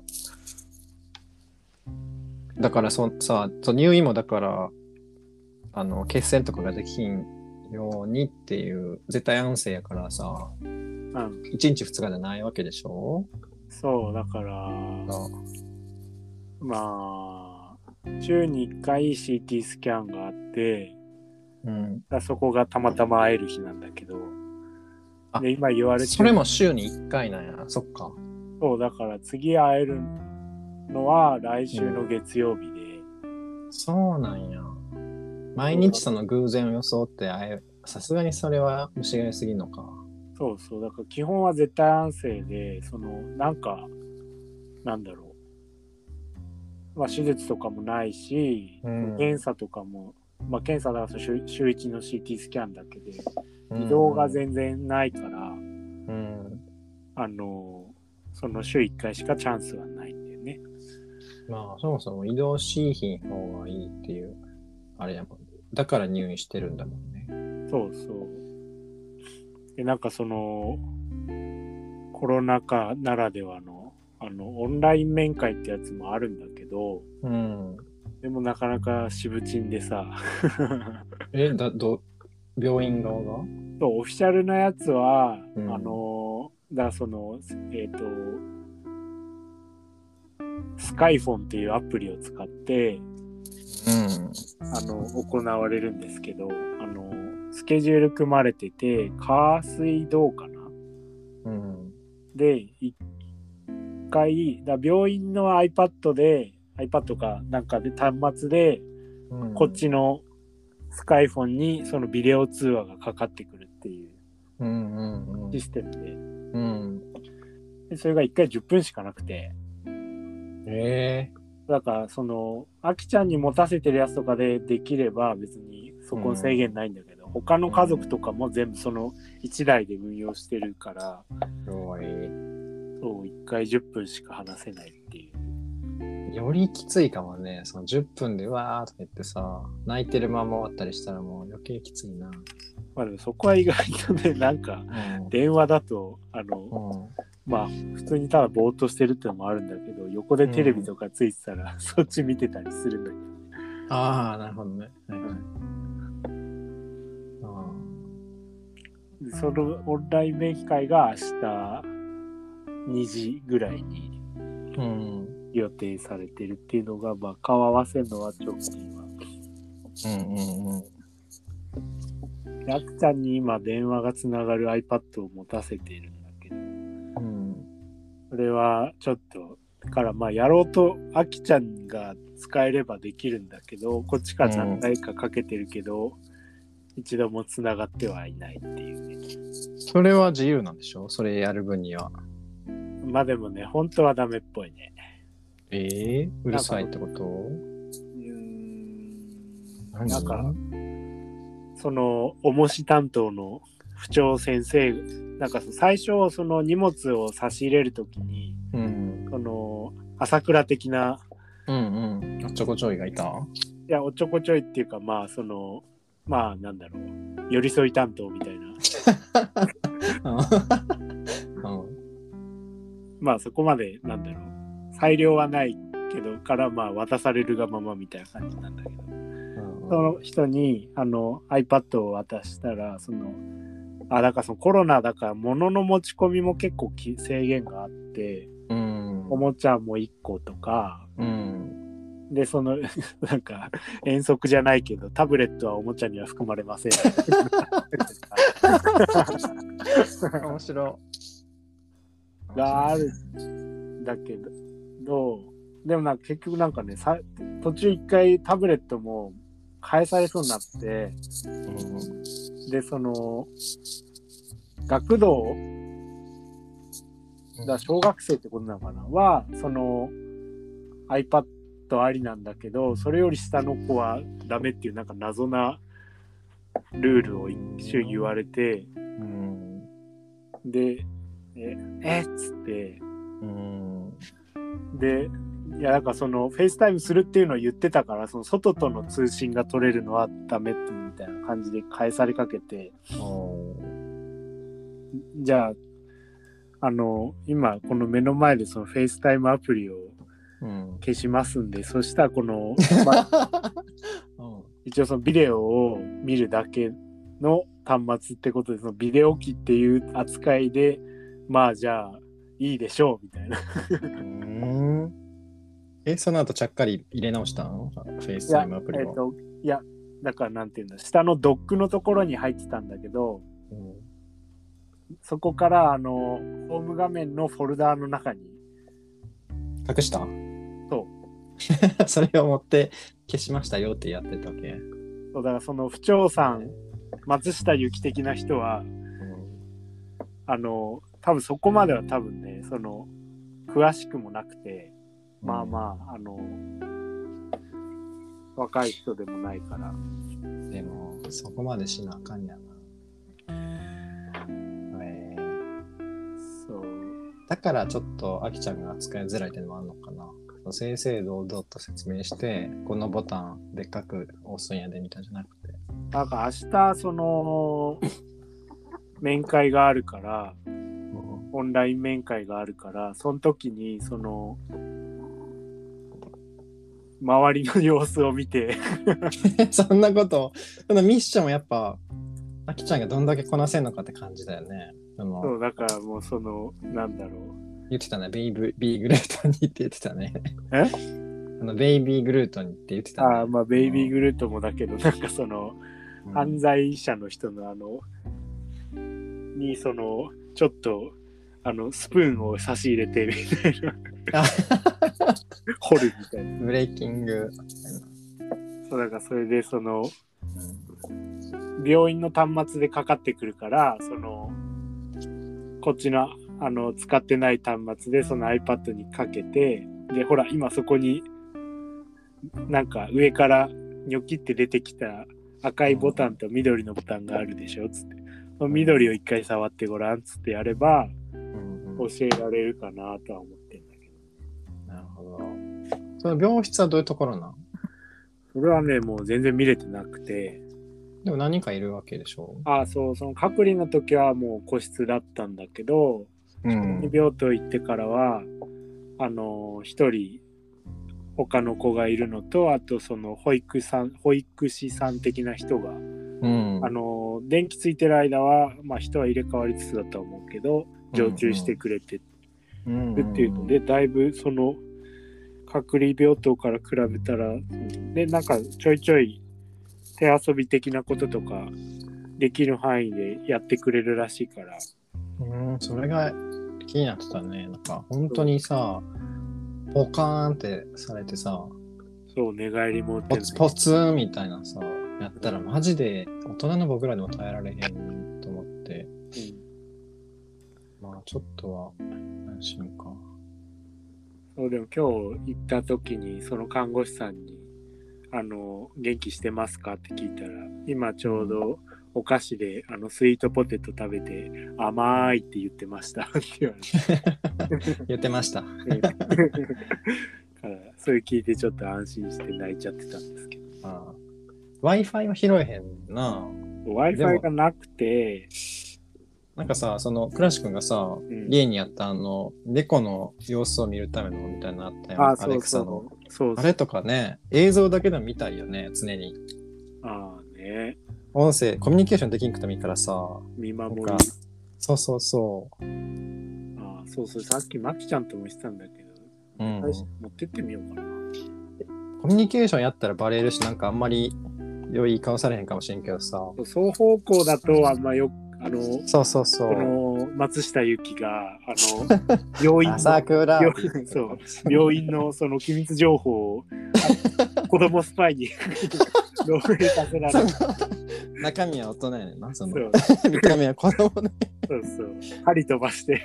[SPEAKER 2] だからそさ、そう入院もだから、あの、血栓とかができんようにっていう、絶対安静やからさ、
[SPEAKER 1] うん、
[SPEAKER 2] 1日2日じゃないわけでしょ？
[SPEAKER 1] そうだからまあ週に1回 CT スキャンがあって
[SPEAKER 2] うん。
[SPEAKER 1] だそこがたまたま会える日なんだけど
[SPEAKER 2] あ
[SPEAKER 1] で今言われて
[SPEAKER 2] それも週に1回なんや。そっか。
[SPEAKER 1] そうだから次会えるのは来週の月曜日で、
[SPEAKER 2] そうなんや。毎日その偶然を装って会え、さすがにそれは虫が良すぎんのか。
[SPEAKER 1] そうそうだから基本は絶対安静でそのなんかなんだろうまあ手術とかもないし、
[SPEAKER 2] うん
[SPEAKER 1] 検査とかもまあ検査だから週週1の CT スキャンだけで移動が全然ないから、
[SPEAKER 2] うん。
[SPEAKER 1] あのその週1回しかチャンスはないんだよね。
[SPEAKER 2] まあ、そもそも移動しいひん方がいいっていう、あれやもん。だから入院してるんだもんね。
[SPEAKER 1] そうそう。でなんかそのコロナ禍ならではのあのオンライン面会ってやつもあるんだけど
[SPEAKER 2] うん。
[SPEAKER 1] でもなかなかしぶちんでさ
[SPEAKER 2] え、だ、ど、病院側が？
[SPEAKER 1] そうオフィシャルなやつは、
[SPEAKER 2] うん
[SPEAKER 1] あのだそのえっ、とスカイフォンっていうアプリを使って
[SPEAKER 2] うん。
[SPEAKER 1] あの行われるんですけどあのスケジュール組まれてて火水道かな？
[SPEAKER 2] うん。
[SPEAKER 1] で一回だ病院の iPad で iPad かなんかで端末で
[SPEAKER 2] うん。
[SPEAKER 1] こっちのスカイフォンにそのビデオ通話がかかってくるっていう
[SPEAKER 2] うんうんうん。
[SPEAKER 1] システムで。
[SPEAKER 2] うん。
[SPEAKER 1] でそれが1回10分しかなくて。
[SPEAKER 2] ええ
[SPEAKER 1] だからそのあきちゃんに持たせてるやつとかでできれば別にそこの制限ないんだけど、他の家族とかも全部その1台で運用してるから。そう1回10分しか話せない
[SPEAKER 2] よりきついかもね。その10分でわーとか言ってさ、泣いてるまま終わったりしたらもう余計きついな。
[SPEAKER 1] まあでもそこは意外とね なんか
[SPEAKER 2] うん。
[SPEAKER 1] 電話だとあの
[SPEAKER 2] うん
[SPEAKER 1] まあ普通にただぼーっとしてるってのもあるんだけど横でテレビとかついてたら、そっち見てたりするんだけど
[SPEAKER 2] ああ、なるほどね。はいはいあ
[SPEAKER 1] でそのオンライン面会が明日2時ぐらいに
[SPEAKER 2] ーうん。
[SPEAKER 1] 予定されてるっていうのが、まあ、顔合わせるのは直近は。
[SPEAKER 2] うんうんうん。
[SPEAKER 1] であきちゃんに今電話がつながる iPad を持たせているんだけど、
[SPEAKER 2] うん。
[SPEAKER 1] それはちょっと、だからまあやろうと、あきちゃんが使えればできるんだけど、こっちから何回かかけてるけど、一度もつながってはいないっていうね。
[SPEAKER 2] それは自由なんでしょ？それやる分には。
[SPEAKER 1] まあでもね、本当はダメっぽいね。
[SPEAKER 2] ええうるさいってこと？
[SPEAKER 1] うーん
[SPEAKER 2] 何
[SPEAKER 1] なんか、その、重し担当の不調先生、なんか最初、その荷物を差し入れるときに、
[SPEAKER 2] うん。
[SPEAKER 1] その、朝倉的な、
[SPEAKER 2] うんうん。あっちょこちょいがいた？
[SPEAKER 1] いや、おちょこちょいっていうか、まあ、その、まあ、なんだろう、寄り添い担当みたいな。
[SPEAKER 2] うん
[SPEAKER 1] まあ、そこまで、なんだろう、裁量はないけど、から、まあ、渡されるがままみたいな感じなんだけど、その人に、あの、iPad を渡したら、その、あ、だからそのコロナだから、物の持ち込みも結構き制限があって、
[SPEAKER 2] うん
[SPEAKER 1] おもちゃも1個とか、
[SPEAKER 2] うん
[SPEAKER 1] で、その、なんか、遠足じゃないけど、タブレットはおもちゃには含まれません。
[SPEAKER 2] 面白
[SPEAKER 1] があるだけど、でもなんか結局なんかね、さ途中一回タブレットも返されそうになって、で、その、学童、だ小学生ってことなのかな？は、その iPad ありなんだけど、それより下の子はダメっていうなんか謎なルールを一瞬言われて、
[SPEAKER 2] うん。
[SPEAKER 1] で、え、えっつって、
[SPEAKER 2] うん
[SPEAKER 1] で、いや、なんかその、 FaceTime するっていうのを言ってたから、その外との通信が取れるのはダメってみたいな感じで返されかけて、
[SPEAKER 2] お
[SPEAKER 1] じゃあ、あの、今、この目の前でその FaceTime アプリを
[SPEAKER 2] うん。
[SPEAKER 1] 消しますんで、そしたらこの、ま あ
[SPEAKER 2] うん。
[SPEAKER 1] 一応そのビデオを見るだけの端末ってことで、そのビデオ機っていう扱いで、まあじゃあ、いいでしょう、みたいな。
[SPEAKER 2] うんえ、その後ちゃっかり入れ直したの？フェイス
[SPEAKER 1] いや
[SPEAKER 2] タイムアプリを。
[SPEAKER 1] えっと、いや、だからなんていうんだ、下のドックのところに入ってたんだけど、
[SPEAKER 2] うん
[SPEAKER 1] そこからあのホーム画面のフォルダーの中に、
[SPEAKER 2] 隠した？
[SPEAKER 1] そう。
[SPEAKER 2] それを持って消しましたよってやってたわけ？
[SPEAKER 1] そうだからその不調さん、松下由紀的な人は、あの、多分そこまでは多分ね、その、詳しくもなくて、まあまあ、あの、若い人でもないから、
[SPEAKER 2] あ。でも、そこまでしなあかんやな。えー
[SPEAKER 1] そう。
[SPEAKER 2] だからちょっとあきちゃんが使いづらいっていうのもあるのかな。正々堂々と説明して、このボタンでっかく押すんやでみたいじゃなくて。
[SPEAKER 1] なんか明日、その、面会があるから、オンライン面会があるから、その時に、その、周りの様子を見て、
[SPEAKER 2] そんなこと、そのミッションをやっぱ、あきちゃんがどんだけこなせんのかって感じだよね。そ
[SPEAKER 1] う、だからもうその、なんだろ
[SPEAKER 2] 言ってたね、ベイブビーグルートンにって言ってたね。
[SPEAKER 1] え？
[SPEAKER 2] あのベイビーグルートンにって言って
[SPEAKER 1] う。
[SPEAKER 2] たね。
[SPEAKER 1] ああ、まあ、ベイビーグルートもだけど、なんかその、
[SPEAKER 2] うん
[SPEAKER 1] 犯罪者の人のあの、に、その、ちょっと、あの、スプーンを差し入れて、みたいな、
[SPEAKER 2] あ
[SPEAKER 1] 掘るみたいな。
[SPEAKER 2] ブレイキング。
[SPEAKER 1] そう、だからそれで、その、病院の端末でかかってくるから、その、こっちの、あの、使ってない端末で、その iPad にかけて、で、ほら、今そこに、なんか上からニョキって出てきた赤いボタンと緑のボタンがあるでしょ？つって。緑を一回触ってごらんつってやれば、
[SPEAKER 2] うん
[SPEAKER 1] 教えられるかなとは思ってんだけど。
[SPEAKER 2] なるほど。その病室はどういうところなん
[SPEAKER 1] それはね、もう全然見れてなくて、
[SPEAKER 2] でも何人かいるわけでしょ？
[SPEAKER 1] ああ、そう、その隔離の時はもう個室だったんだけど、
[SPEAKER 2] う
[SPEAKER 1] 2病棟行ってからはあの一人他の子がいるのとあとその保育さん保育士さん的な人が、
[SPEAKER 2] うん。
[SPEAKER 1] あの電気ついてる間は、まあ、人は入れ替わりつつだと思うけど常駐してくれて
[SPEAKER 2] うん
[SPEAKER 1] るっていうので、だいぶその隔離病棟から比べたらでなんかちょいちょい手遊び的なこととかできる範囲でやってくれるらしいから。
[SPEAKER 2] うん、それが気になってたね。なんか本当にさ、ポカーンってされてさ、
[SPEAKER 1] そう寝返りも
[SPEAKER 2] ポツポツンみたいなさ、やったらマジで大人の僕らでも耐えられへんと思って、まあちょっとは安心か。
[SPEAKER 1] そうでも今日行った時にその看護師さんに「あの元気してますか?」って聞いたら今ちょうどお菓子であのスイートポテト食べて甘いって言ってましたって言われて
[SPEAKER 2] 言ってました。
[SPEAKER 1] それ聞いてちょっと安心して泣いちゃってたんですけど
[SPEAKER 2] あ Wi-Fi は拾えへんな。
[SPEAKER 1] Wi-Fi がなくて、
[SPEAKER 2] なんかさ、その、クラシ君がさ、
[SPEAKER 1] うん
[SPEAKER 2] 家にあったあの、猫の様子を見るためのみたいなのあったよ。
[SPEAKER 1] あ、
[SPEAKER 2] ア
[SPEAKER 1] そう
[SPEAKER 2] レクサの。
[SPEAKER 1] そう。そう
[SPEAKER 2] あれとかね、映像だけでも見たいよね、常に。
[SPEAKER 1] ああね、
[SPEAKER 2] 音声、コミュニケーションできんくてもいいからさ。
[SPEAKER 1] 見守り
[SPEAKER 2] なん。かそうそうそ
[SPEAKER 1] ああ、そうそう、さっきマキちゃんとも言ってたんだけど、
[SPEAKER 2] う。うん。
[SPEAKER 1] 最初持ってってみようかな。
[SPEAKER 2] コミュニケーションやったらバレるし、なんかあんまり良い顔されへんかもしれんけどさ。
[SPEAKER 1] 双方向だとあんまよあの、
[SPEAKER 2] そうそうそ
[SPEAKER 1] こ
[SPEAKER 2] う。
[SPEAKER 1] の松下由紀が、あの、病院のそう病院のその機密情報をあ 子供スパイに漏洩させられる。
[SPEAKER 2] 中身は大人やねんな、その
[SPEAKER 1] そ。う
[SPEAKER 2] 見た目は子供ね。
[SPEAKER 1] そうそう。針飛ばして、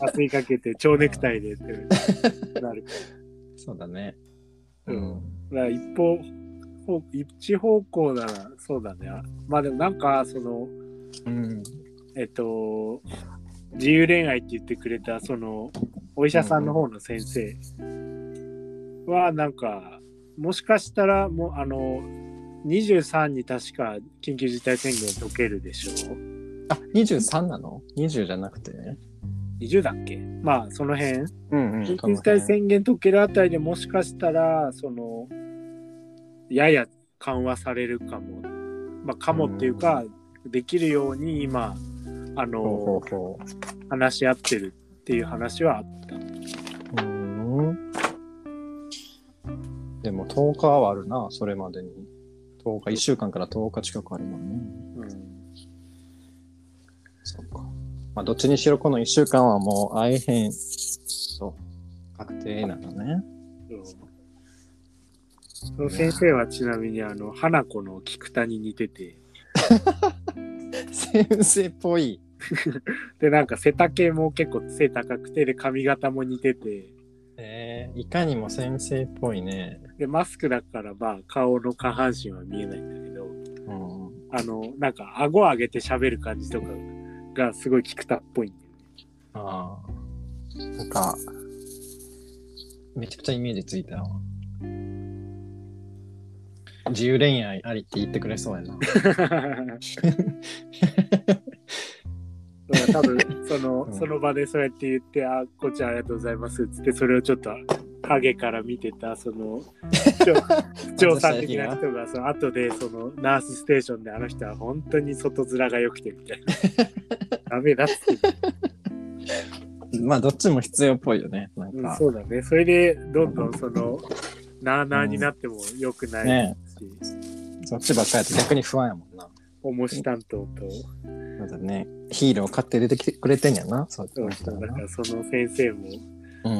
[SPEAKER 1] 麻酔かけて、蝶ネクタイでってなるか
[SPEAKER 2] そうだね。
[SPEAKER 1] う
[SPEAKER 2] うんん。
[SPEAKER 1] ら。だから一方、方一方向ならそうだね。まあでもなんか、その、
[SPEAKER 2] うん。
[SPEAKER 1] えっと、自由恋愛って言ってくれた、その、お医者さんの方の先生は、なんか、もしかしたら、もう、あの、23に確か緊急事態宣言解けるでしょ
[SPEAKER 2] あ、23なの ?20 じゃなくて
[SPEAKER 1] ?20 だっけ？まあ、その辺。
[SPEAKER 2] うんうん。
[SPEAKER 1] 緊急事態宣言解けるあたりでもしかしたら、その、やや緩和されるかも。まあ、かもっていうか、できるように今、あの、
[SPEAKER 2] ほうほうほ
[SPEAKER 1] 話し合ってるっていう話はあった。
[SPEAKER 2] う。うん。でも10日はあるな、それまでに。10日、1週間から10日近くあるもんね。
[SPEAKER 1] うん。
[SPEAKER 2] そっか。まあ、どっちにしろこの1週間はもう会えへんと確定なのね。
[SPEAKER 1] そうその先生はちなみにあの花子の菊田に似てて
[SPEAKER 2] 先生っぽい。
[SPEAKER 1] でなんか背丈も結構背高くてで髪型も似てて
[SPEAKER 2] えー、いかにも先生っぽいね。
[SPEAKER 1] でマスクだからまあ顔の下半身は見えないんだけど
[SPEAKER 2] うん。
[SPEAKER 1] あのなんか顎上げて喋る感じとかがすごい菊田っぽいんだよね
[SPEAKER 2] ああ。なんか、めちゃくちゃイメージついたわ。自由恋愛ありって言ってくれそうやな。
[SPEAKER 1] 多分その、
[SPEAKER 2] うん。
[SPEAKER 1] その場でそうやって言って「あこっちゃんありがとうございます」っつってそれをちょっと影から見てたその 不調さん的な人がその後でそのナースステーションであの人は本当に外面が良くてみたいな。ダメだって
[SPEAKER 2] まあ、どっちも必要っぽいよね。なん
[SPEAKER 1] うん
[SPEAKER 2] か、
[SPEAKER 1] そうだね。それでどんどんそのなあなあになっても良くない
[SPEAKER 2] ね
[SPEAKER 1] し、
[SPEAKER 2] そっちばっかりやと逆に不安やもんな。
[SPEAKER 1] 重し担当と
[SPEAKER 2] そうだね。ヒーロー買って出てきてくれてんやな。そう
[SPEAKER 1] そう
[SPEAKER 2] 人な
[SPEAKER 1] そうだからその先生も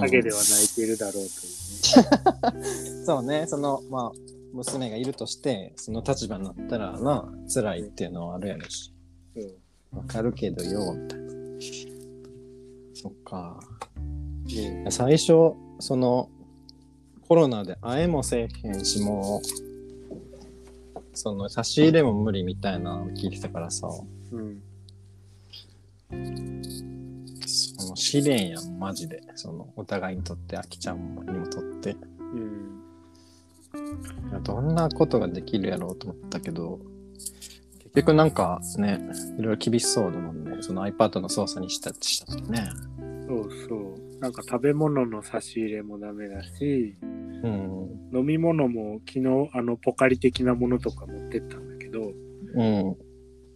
[SPEAKER 1] 影では泣いてるだろうというね、
[SPEAKER 2] そうね、その、まあ、娘がいるとして、その立場になったらな、辛いっていうのはあるやろし。
[SPEAKER 1] うん
[SPEAKER 2] かるけどよ、みたいな。そっか。
[SPEAKER 1] うん
[SPEAKER 2] 最初、その、コロナで会えもせえへんし、もう、その、差し入れも無理みたいなの聞いてたからさ、
[SPEAKER 1] うん
[SPEAKER 2] その試練やん、マジで。その、お互いにとって、あきちゃんにもとって。
[SPEAKER 1] うん
[SPEAKER 2] いやどんなことができるやろうと思ったけど、結局なんかね、いろいろ厳しそうだもんね。その iPad の操作にしたしたってね。
[SPEAKER 1] そうそう。なんか食べ物の差し入れもダメだし、
[SPEAKER 2] うん。
[SPEAKER 1] 飲み物も昨日あのポカリ的なものとか持ってったんだけど、
[SPEAKER 2] うん。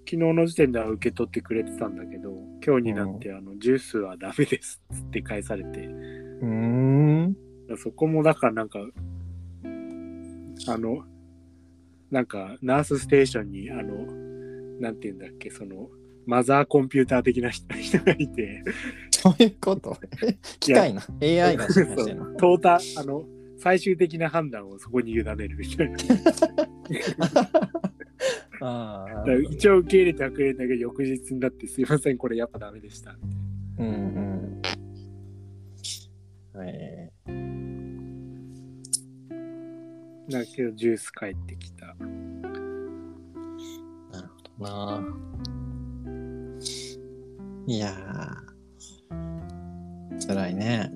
[SPEAKER 1] 昨日の時点では受け取ってくれてたんだけど、今日になってあのジュースはダメですっつって返されて、
[SPEAKER 2] うーん。
[SPEAKER 1] そこもだからなんか、あの、なんかナースステーションにあの、なんて言うんだっけ、その、マザーコンピューター的な人 人がいて、
[SPEAKER 2] どういうこと？機械な。AI がしてんの。
[SPEAKER 1] トータあの最終的な判断をそこに委ねるみたいな。一応受け入れてはくれるんだけど翌日になってすいませんこれやっぱダメでした。
[SPEAKER 2] うんうん。え
[SPEAKER 1] だけどジュース帰ってきた。
[SPEAKER 2] ー、なるほどな。いやー、辛いね。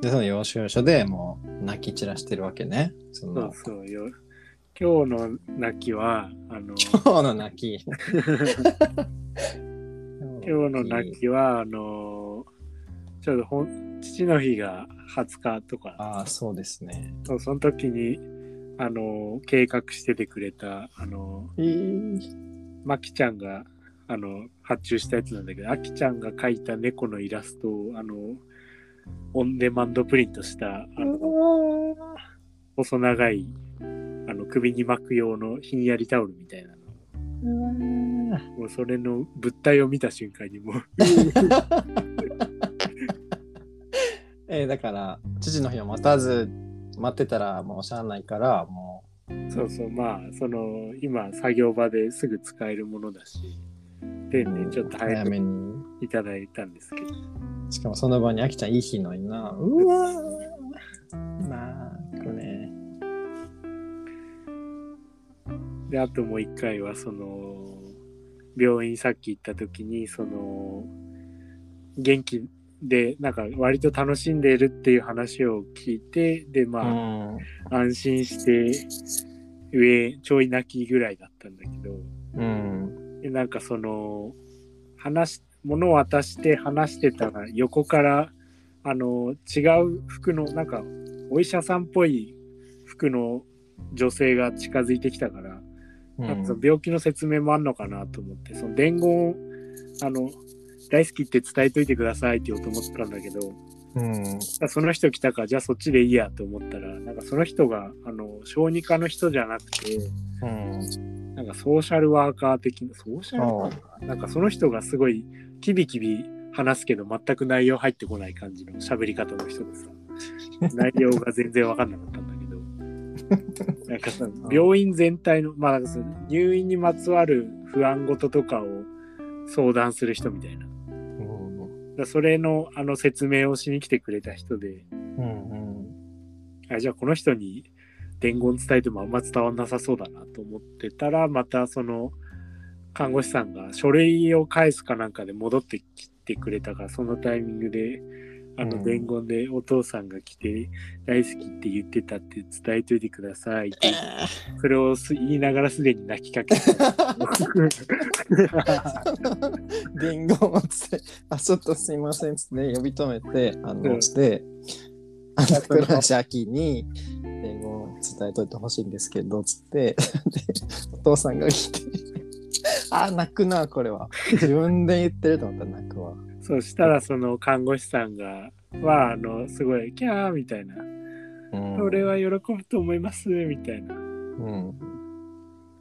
[SPEAKER 2] で、その要所要所でもう泣き散らしてるわけね。そ
[SPEAKER 1] そう
[SPEAKER 2] の
[SPEAKER 1] そうよ今日の泣きは、あの、
[SPEAKER 2] 今日の泣き。
[SPEAKER 1] 今日の泣きは、あの、ちょうどほん父の日が20日とか、
[SPEAKER 2] ああ、そうですね。
[SPEAKER 1] そうその時に、あの、計画しててくれた、あの、
[SPEAKER 2] えー、
[SPEAKER 1] まきちゃんが、あの、発注したやつなんだけど、あきちゃんが描いた猫のイラストを、あの、オンデマンドプリントした、あの、細長い、あの、首に巻く用のひんやりタオルみたいなの。もうそれの物体を見た瞬間にもう、
[SPEAKER 2] えー、だから、父の日を待たず、待ってたらもうしゃあないから、も
[SPEAKER 1] そうそう、まあ、その、今、作業場ですぐ使えるものだし、で
[SPEAKER 2] う、
[SPEAKER 1] ね、ちょっと早
[SPEAKER 2] めに。
[SPEAKER 1] いただいたんですけど、
[SPEAKER 2] しかもその場にあきちゃんいい日のにな。うわーまあ、これね。
[SPEAKER 1] で、あともう一回は、その、病院さっき行った時に、その、元気で、なんか割と楽しんでいるっていう話を聞いて、で、まあ、
[SPEAKER 2] うん。
[SPEAKER 1] 安心して、上、ちょい泣きぐらいだったんだけど、
[SPEAKER 2] うん。
[SPEAKER 1] でなんかその、話し、物を渡して話してたら、横から、あの、違う服の、なんか、お医者さんっぽい服の女性が近づいてきたから、なんか病気の説明もあんのかなと思って、その伝言を、あの、大好きって伝えといてくださいって言おうと思ったんだけど、
[SPEAKER 2] うん。
[SPEAKER 1] その人来たから、じゃあそっちでいいやと思ったら、なんかその人が、あの、小児科の人じゃなくて、
[SPEAKER 2] うん。
[SPEAKER 1] なんかソーシャルワーカー的な、ソーシャルワーカー？なんかその人がすごいキビキビ話すけど全く内容入ってこない感じの喋り方の人でさ、内容が全然わかんなかったんだけど、なんかさ、病院全体の、まあなんかその入院にまつわる不安事とかを相談する人みたいな。だそれのあの説明をしに来てくれた人で、
[SPEAKER 2] うん。
[SPEAKER 1] あじゃあこの人に伝言伝えてもあんま伝わんなさそうだなと思ってたらまたその看護師さんが書類を返すかなんかで戻ってきてくれたからそのタイミングであの
[SPEAKER 2] うん。
[SPEAKER 1] 伝言でお父さんが来て大好きって言ってたって伝えといてくださいってそれをす言いながらすでに泣きかけてた
[SPEAKER 2] 伝言をつって、あ、ちょっとすいませんっつって呼び止めて、あ
[SPEAKER 1] うん。
[SPEAKER 2] の、して、あの、倉橋秋に伝言を伝えといてほしいんですけど、つって、で、お父さんが来て、あ、泣くな、これは。自分で言ってると思ったら泣くわ。
[SPEAKER 1] そしたらその看護師さんがはあのすごいキャーみたいな
[SPEAKER 2] うん。
[SPEAKER 1] 俺は喜ぶと思いますみたいな
[SPEAKER 2] うん。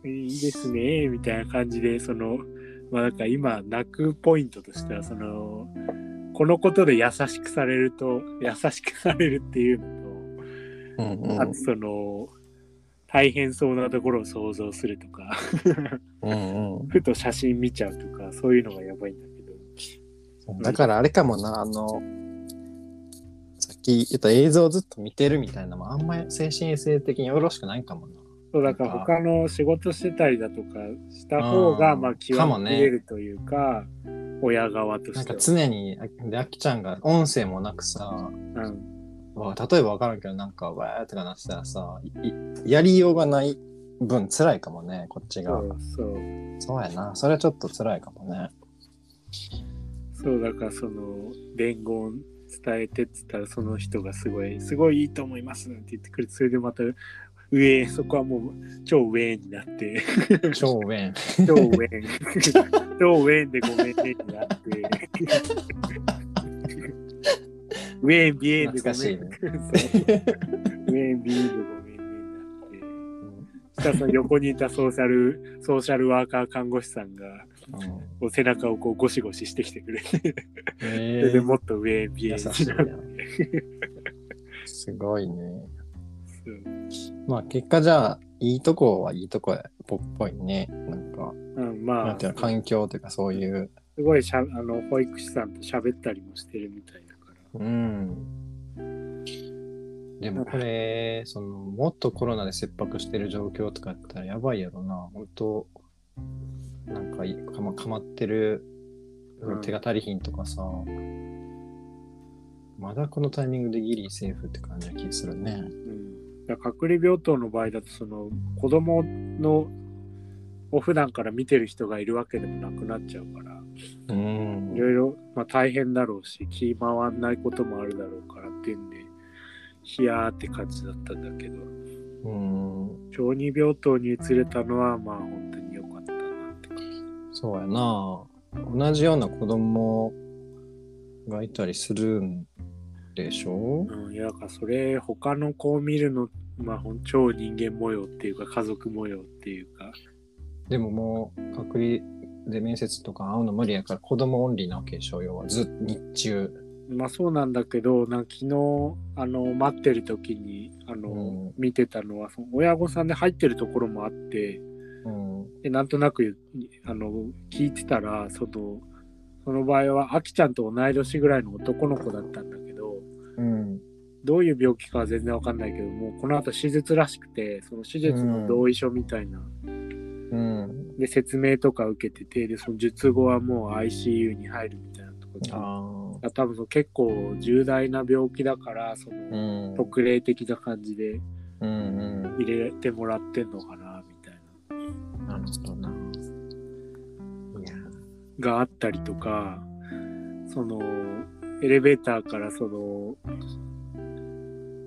[SPEAKER 1] いいですね、みたいな感じで、その、まあなんか今、泣くポイントとしては、その、このことで優しくされると、優しくされるっていうの
[SPEAKER 2] うん
[SPEAKER 1] と、あとその、大変そうなところを想像するとか、
[SPEAKER 2] うんうん
[SPEAKER 1] ふと写真見ちゃうとか、そういうのがやばいんだけど、
[SPEAKER 2] うん。だからあれかもな、あの、さっき言った映像をずっと見てるみたいなのもあんまり精神衛生的によろしくないかもな。
[SPEAKER 1] そうだから他の仕事してたりだとかした方が、
[SPEAKER 2] うん
[SPEAKER 1] まあ気は
[SPEAKER 2] かもね
[SPEAKER 1] 切れるというか、親側と
[SPEAKER 2] なんか。常に、で、あきちゃんが音声もなくさ、
[SPEAKER 1] うん
[SPEAKER 2] わ例えばわからんけど、なんか、わーってかなってたらさ、やりようがない分辛いかもね、こっちが。
[SPEAKER 1] そうそう。
[SPEAKER 2] やな。それはちょっと辛いかもね。
[SPEAKER 1] そうだからその伝言伝えてっつったらその人がすごいすごいいいと思いますって言ってくれてそれでまた上そこはもう超上になって
[SPEAKER 2] 超ウェン。
[SPEAKER 1] 超上超上でごめんねになって上ビエンでごめん
[SPEAKER 2] 懐かしいね。
[SPEAKER 1] そう上ビエンでごめんねになってそしたらその横にいたソーシャルソーシャルワーカー看護師さんが
[SPEAKER 2] うん。
[SPEAKER 1] 背中をこうゴシゴシしてきてくれて。そ
[SPEAKER 2] え
[SPEAKER 1] れでもっと上ビエン
[SPEAKER 2] 優しいな
[SPEAKER 1] になって。
[SPEAKER 2] すごいね。
[SPEAKER 1] そう
[SPEAKER 2] まあ結果じゃあ、いいとこはいいとこっぽいね。なんか、
[SPEAKER 1] うん、
[SPEAKER 2] な
[SPEAKER 1] まあ。
[SPEAKER 2] んていうの、環境というかそういう。
[SPEAKER 1] すごいしゃあの保育士さんと喋ったりもしてるみたい
[SPEAKER 2] うん。でもこれ、その、もっとコロナで切迫してる状況とかやったらやばいやろな。本当なんかいかま、かまってる
[SPEAKER 1] うん
[SPEAKER 2] 手が足りひんとかさ、まだこのタイミングでギリセーフって感じな気するね。
[SPEAKER 1] うん隔離病棟の場合だとその子供のを普段から見てる人がいるわけでもなくなっちゃうから
[SPEAKER 2] うん
[SPEAKER 1] いろいろ、まあ、大変だろうし気回んないこともあるだろうからっていうんでヒヤーって感じだったんだけど。
[SPEAKER 2] うん。
[SPEAKER 1] 小児病棟に移れたのはまあ本当に良かったなって感じ。
[SPEAKER 2] そうやな。同じような子供がいたりするんでしょ？
[SPEAKER 1] うん、いやだからそれ他の子を見るのまあ超人間模様っていうか家族模様っていうか。
[SPEAKER 2] でももう隔離で面接とか会うの無理やから子供オンリーなわけでしょ要はずっ日中。
[SPEAKER 1] まあそうなんだけどなんか昨日あの待ってる時にあの、
[SPEAKER 2] うん。
[SPEAKER 1] 見てたのはその親御さんで入ってるところもあって
[SPEAKER 2] うん。
[SPEAKER 1] でなんとなくあの聞いてたらそのその場合はあきちゃんと同い年ぐらいの男の子だったんだけど
[SPEAKER 2] うん。
[SPEAKER 1] どういう病気かは全然わかんないけどもうこの後手術らしくてその手術の同意書みたいな、
[SPEAKER 2] うん。
[SPEAKER 1] で説明とか受けててでその術後はもう ICU に入るみたいなところで
[SPEAKER 2] ああ
[SPEAKER 1] 多分その結構重大な病気だからその
[SPEAKER 2] うん。
[SPEAKER 1] 特例的な感じで
[SPEAKER 2] うん
[SPEAKER 1] 入れてもらってんのかなみたいな。
[SPEAKER 2] うんなるほどな。
[SPEAKER 1] があったりとかそのエレベーターからその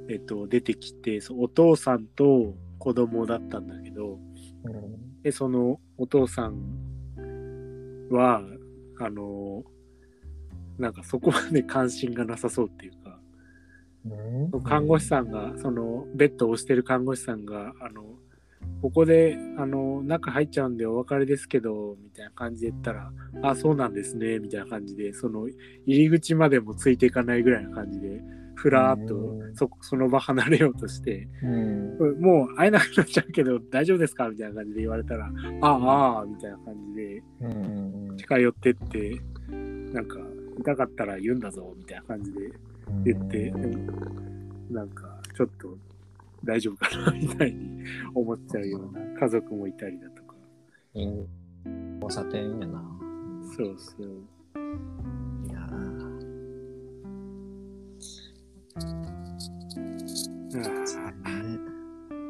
[SPEAKER 1] えっと出てきてそうお父さんと子供だったんだけど
[SPEAKER 2] うん
[SPEAKER 1] でそのお父さんはあのなんかそこまで関心がなさそうっていうか
[SPEAKER 2] うん？
[SPEAKER 1] 看護師さんがそのベッドを押してる看護師さんがあのここであの中入っちゃうんでお別れですけどみたいな感じで言ったら「あそうなんですね」みたいな感じでその入り口までもついていかないぐらいな感じでふらーっと
[SPEAKER 2] うん。
[SPEAKER 1] そその場離れようとして
[SPEAKER 2] うん「
[SPEAKER 1] もう会えなくなっちゃうけど大丈夫ですか?」みたいな感じで言われたら「ああああ」みたいな感じで近寄ってってなんか痛かったら言うんだぞみたいな感じで言って、なんかちょっと大丈夫かなみたいに思っちゃうような家族もいたりだとか。
[SPEAKER 2] 交差点やな。
[SPEAKER 1] そうそう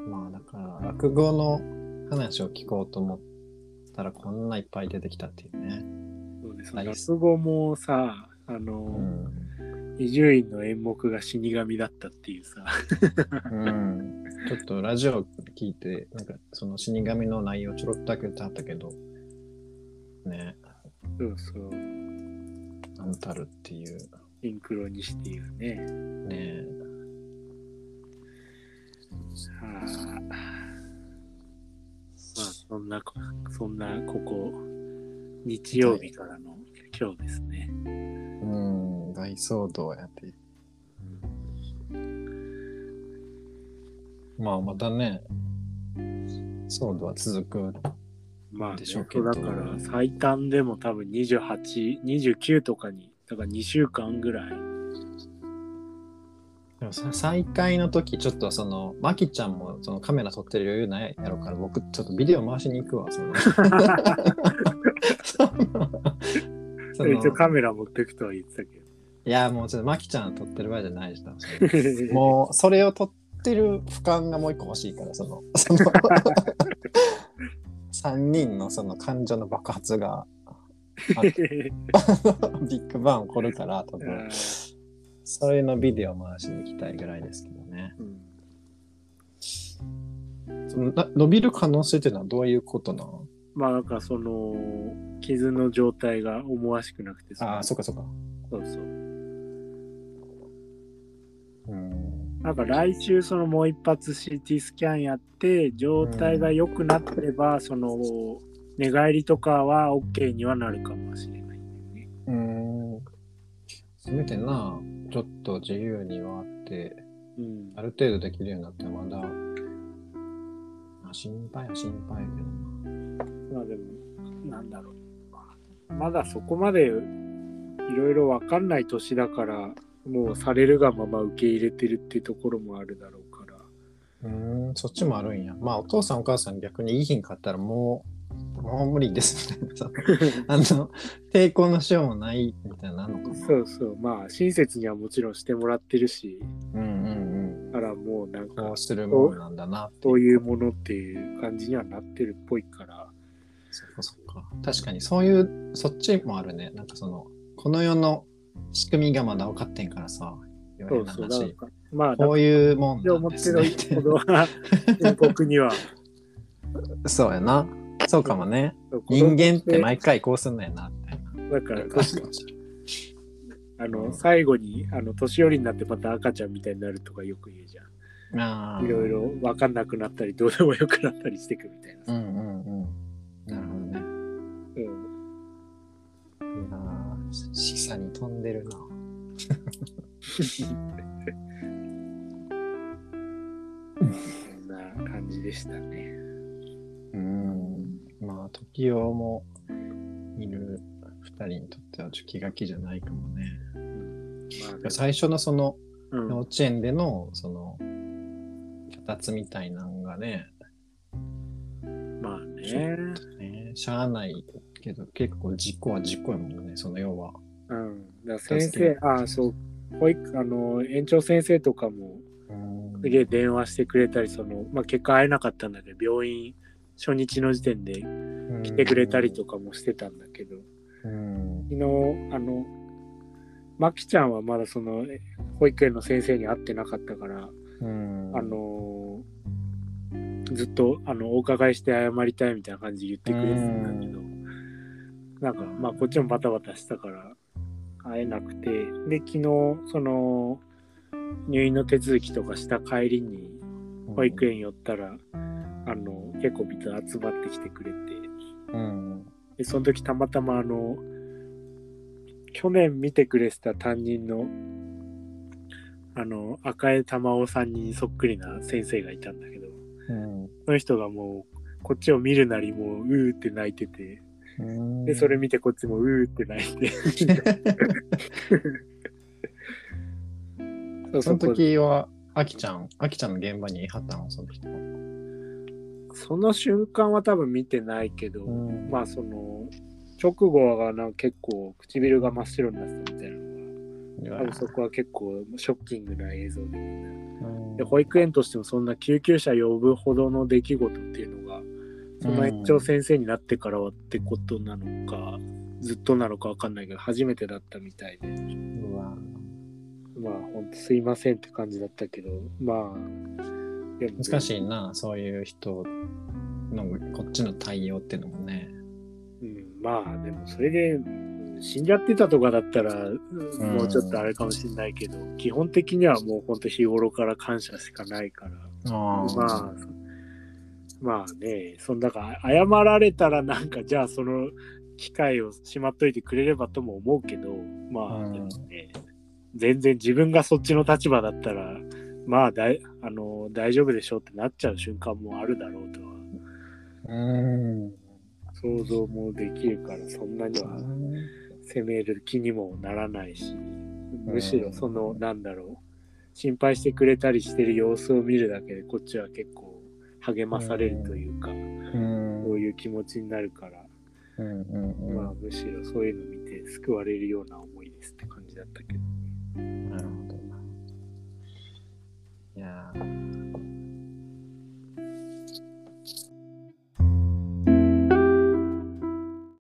[SPEAKER 2] まあだから落語の話を聞こうと思ったらこんないっぱい出てきたっていうね。
[SPEAKER 1] ーそうです
[SPEAKER 2] はい
[SPEAKER 1] 落語もさあ
[SPEAKER 2] う
[SPEAKER 1] の
[SPEAKER 2] ん。
[SPEAKER 1] 伊集院の演目が死神だったっていうさ。
[SPEAKER 2] うん、ちょっとラジオ聞いて、なんかその死神の内容ちょろっとだけ言ってはったけど、ね、
[SPEAKER 1] そうそう。
[SPEAKER 2] なんたるっていう、
[SPEAKER 1] シンクロにしていうね
[SPEAKER 2] ね。
[SPEAKER 1] はあまあそんなそんなここ日曜日からの今日ですね
[SPEAKER 2] うん、大騒動やって。まあまたね、騒動は続く。
[SPEAKER 1] まあ、ね、
[SPEAKER 2] でしょうけど
[SPEAKER 1] だから最短でも多分28、29とかに、だから2週間ぐらい。
[SPEAKER 2] でもさ再開の時ちょっとそのマキちゃんもそのカメラ撮ってる余裕ないやろから僕ちょっとビデオ回しに行くわその その
[SPEAKER 1] 一応カメラ持ってくとは言ってたけ
[SPEAKER 2] いやもうちょっとマキちゃん撮ってる場合じゃないし。もうそれを撮ってる俯瞰がもう一個欲しいからそのその 3人のその感情の爆発が ビッグバン起こるから多分。それのビデオ回しに行きたいぐらいですけどね。
[SPEAKER 1] うん。
[SPEAKER 2] そのな伸びる可能性っていうのはどういうことなの？
[SPEAKER 1] まあ、だからその、傷の状態が思わしくなくて
[SPEAKER 2] ああ、そっかそっか。
[SPEAKER 1] そうそう。
[SPEAKER 2] うん。
[SPEAKER 1] なんか来週そのもう一発 CT スキャンやって状態が良くなってれば、その寝返りとかは OK にはなるかもしれないんだよね。
[SPEAKER 2] うん。せめてな、ちょっと自由にはあって、
[SPEAKER 1] うん
[SPEAKER 2] ある程度できるようになってまだ、まあ、心配は心配やけど
[SPEAKER 1] まあでも、なんだろう。まだそこまでいろいろわかんない年だから、もうされるがまま受け入れてるっていうところもあるだろうから。
[SPEAKER 2] な。うん、そっちもあるんや。まあ、お父さんお母さん逆にいい日に買ったらもう、もう無理ですみたいなさ。あの、抵抗のしようもないみたいなのかな。
[SPEAKER 1] そうそう。まあ親切にはもちろんしてもらってるし、
[SPEAKER 2] うんうん
[SPEAKER 1] だからももうなんか
[SPEAKER 2] こうするもんなんだなって
[SPEAKER 1] そういうものっていう感じにはなってるっぽいから
[SPEAKER 2] そっかそっか。確かにそういう、そっちもあるね。なんかその、この世の仕組みがまだ分かってんからさ、
[SPEAKER 1] そうそうまあ
[SPEAKER 2] こういうもんなんです
[SPEAKER 1] 思ってる
[SPEAKER 2] ね。
[SPEAKER 1] ほどは僕には
[SPEAKER 2] そうやな。そうかもね。人間って毎回こうすんのやな、みたいな。
[SPEAKER 1] だから
[SPEAKER 2] 確か
[SPEAKER 1] あの
[SPEAKER 2] うん
[SPEAKER 1] 最後にあの年寄りになってまた赤ちゃんみたいになるとかよく言うじゃん。いろいろ分かんなくなったりどうでもよくなったりしていくみたいなさ。
[SPEAKER 2] うんうんうん。なるほどね。
[SPEAKER 1] うん
[SPEAKER 2] いやー示唆に飛んでるな。
[SPEAKER 1] そんな感じでしたね。
[SPEAKER 2] うん。まあ、時をもいる二人にとってはちょっと気が気じゃないかもね。
[SPEAKER 1] まあね
[SPEAKER 2] 最初のその
[SPEAKER 1] うん
[SPEAKER 2] 幼稚園でのその脚立みたいなのがね、
[SPEAKER 1] まあね。
[SPEAKER 2] ねしゃあないけど結構事故は事故やもんね、その要は。
[SPEAKER 1] うん。だ先生、ああ、そう、保育、あの、園長先生とかも、
[SPEAKER 2] うん
[SPEAKER 1] すげえ電話してくれたり、その、まあ結果会えなかったんだけど、病院、初日の時点で来てくれたりとかもしてたんだけど、
[SPEAKER 2] うん。
[SPEAKER 1] 昨日、あの、まきちゃんはまだその、え保育園の先生に会ってなかったから、
[SPEAKER 2] うん。
[SPEAKER 1] あのずっとあのお伺いして謝りたいみたいな感じで言ってくれてたんだけど、なんかまあこっちもバタバタしたから会えなくて。で昨日その入院の手続きとかした帰りに保育園寄ったら、あの結構みんな集まってきてくれて
[SPEAKER 2] うん。
[SPEAKER 1] でその時たまたまあの去年見てくれてた担任のあの赤江玉緒さんにそっくりな先生がいたんだけど
[SPEAKER 2] うん。
[SPEAKER 1] その人がもうこっちを見るなりもううーって泣いてて
[SPEAKER 2] うん。
[SPEAKER 1] でそれ見てこっちもうーって泣いて そ
[SPEAKER 2] の
[SPEAKER 1] こ
[SPEAKER 2] 時は、あきちゃん、あきちゃんの現場にいはったの、その人。
[SPEAKER 1] その瞬間は多分見てないけど、
[SPEAKER 2] ん。
[SPEAKER 1] まあその直後はなんか結構唇が真っ白になってたみたいなのが多分そこは結構ショッキングな映像でで保育園としてもそんな救急車呼ぶほどの出来事っていうのがその園長先生になってからはってことなのか、ずっとなのかわかんないけど初めてだったみたいで。まあほんとすいませんって感じだったけどまあ
[SPEAKER 2] 難しいな、そういう人のこっちの対応っていうのもね。
[SPEAKER 1] うん、まあでもそれでうん死んじゃってたとかだったら、うん。もうちょっとあれかもしれないけど、基本的にはもうほんと日頃から感謝しかないから。
[SPEAKER 2] あ
[SPEAKER 1] まあまあねそんだから謝られたらなんかじゃあその機会をしまっといてくれればとも思うけどま
[SPEAKER 2] うん。
[SPEAKER 1] あでもね、全然自分がそっちの立場だったらまあだいあの大丈夫でしょうってなっちゃう瞬間もあるだろうとは
[SPEAKER 2] うん。
[SPEAKER 1] 想像もできるからそんなには責める気にもならないしむしろそのなんだろう心配してくれたりしてる様子を見るだけでこっちは結構励まされるというか、
[SPEAKER 2] うん。
[SPEAKER 1] そういう気持ちになるから、まあむしろそういうの見て救われるような思いですって感じだったけど。
[SPEAKER 2] なるほ Yeah.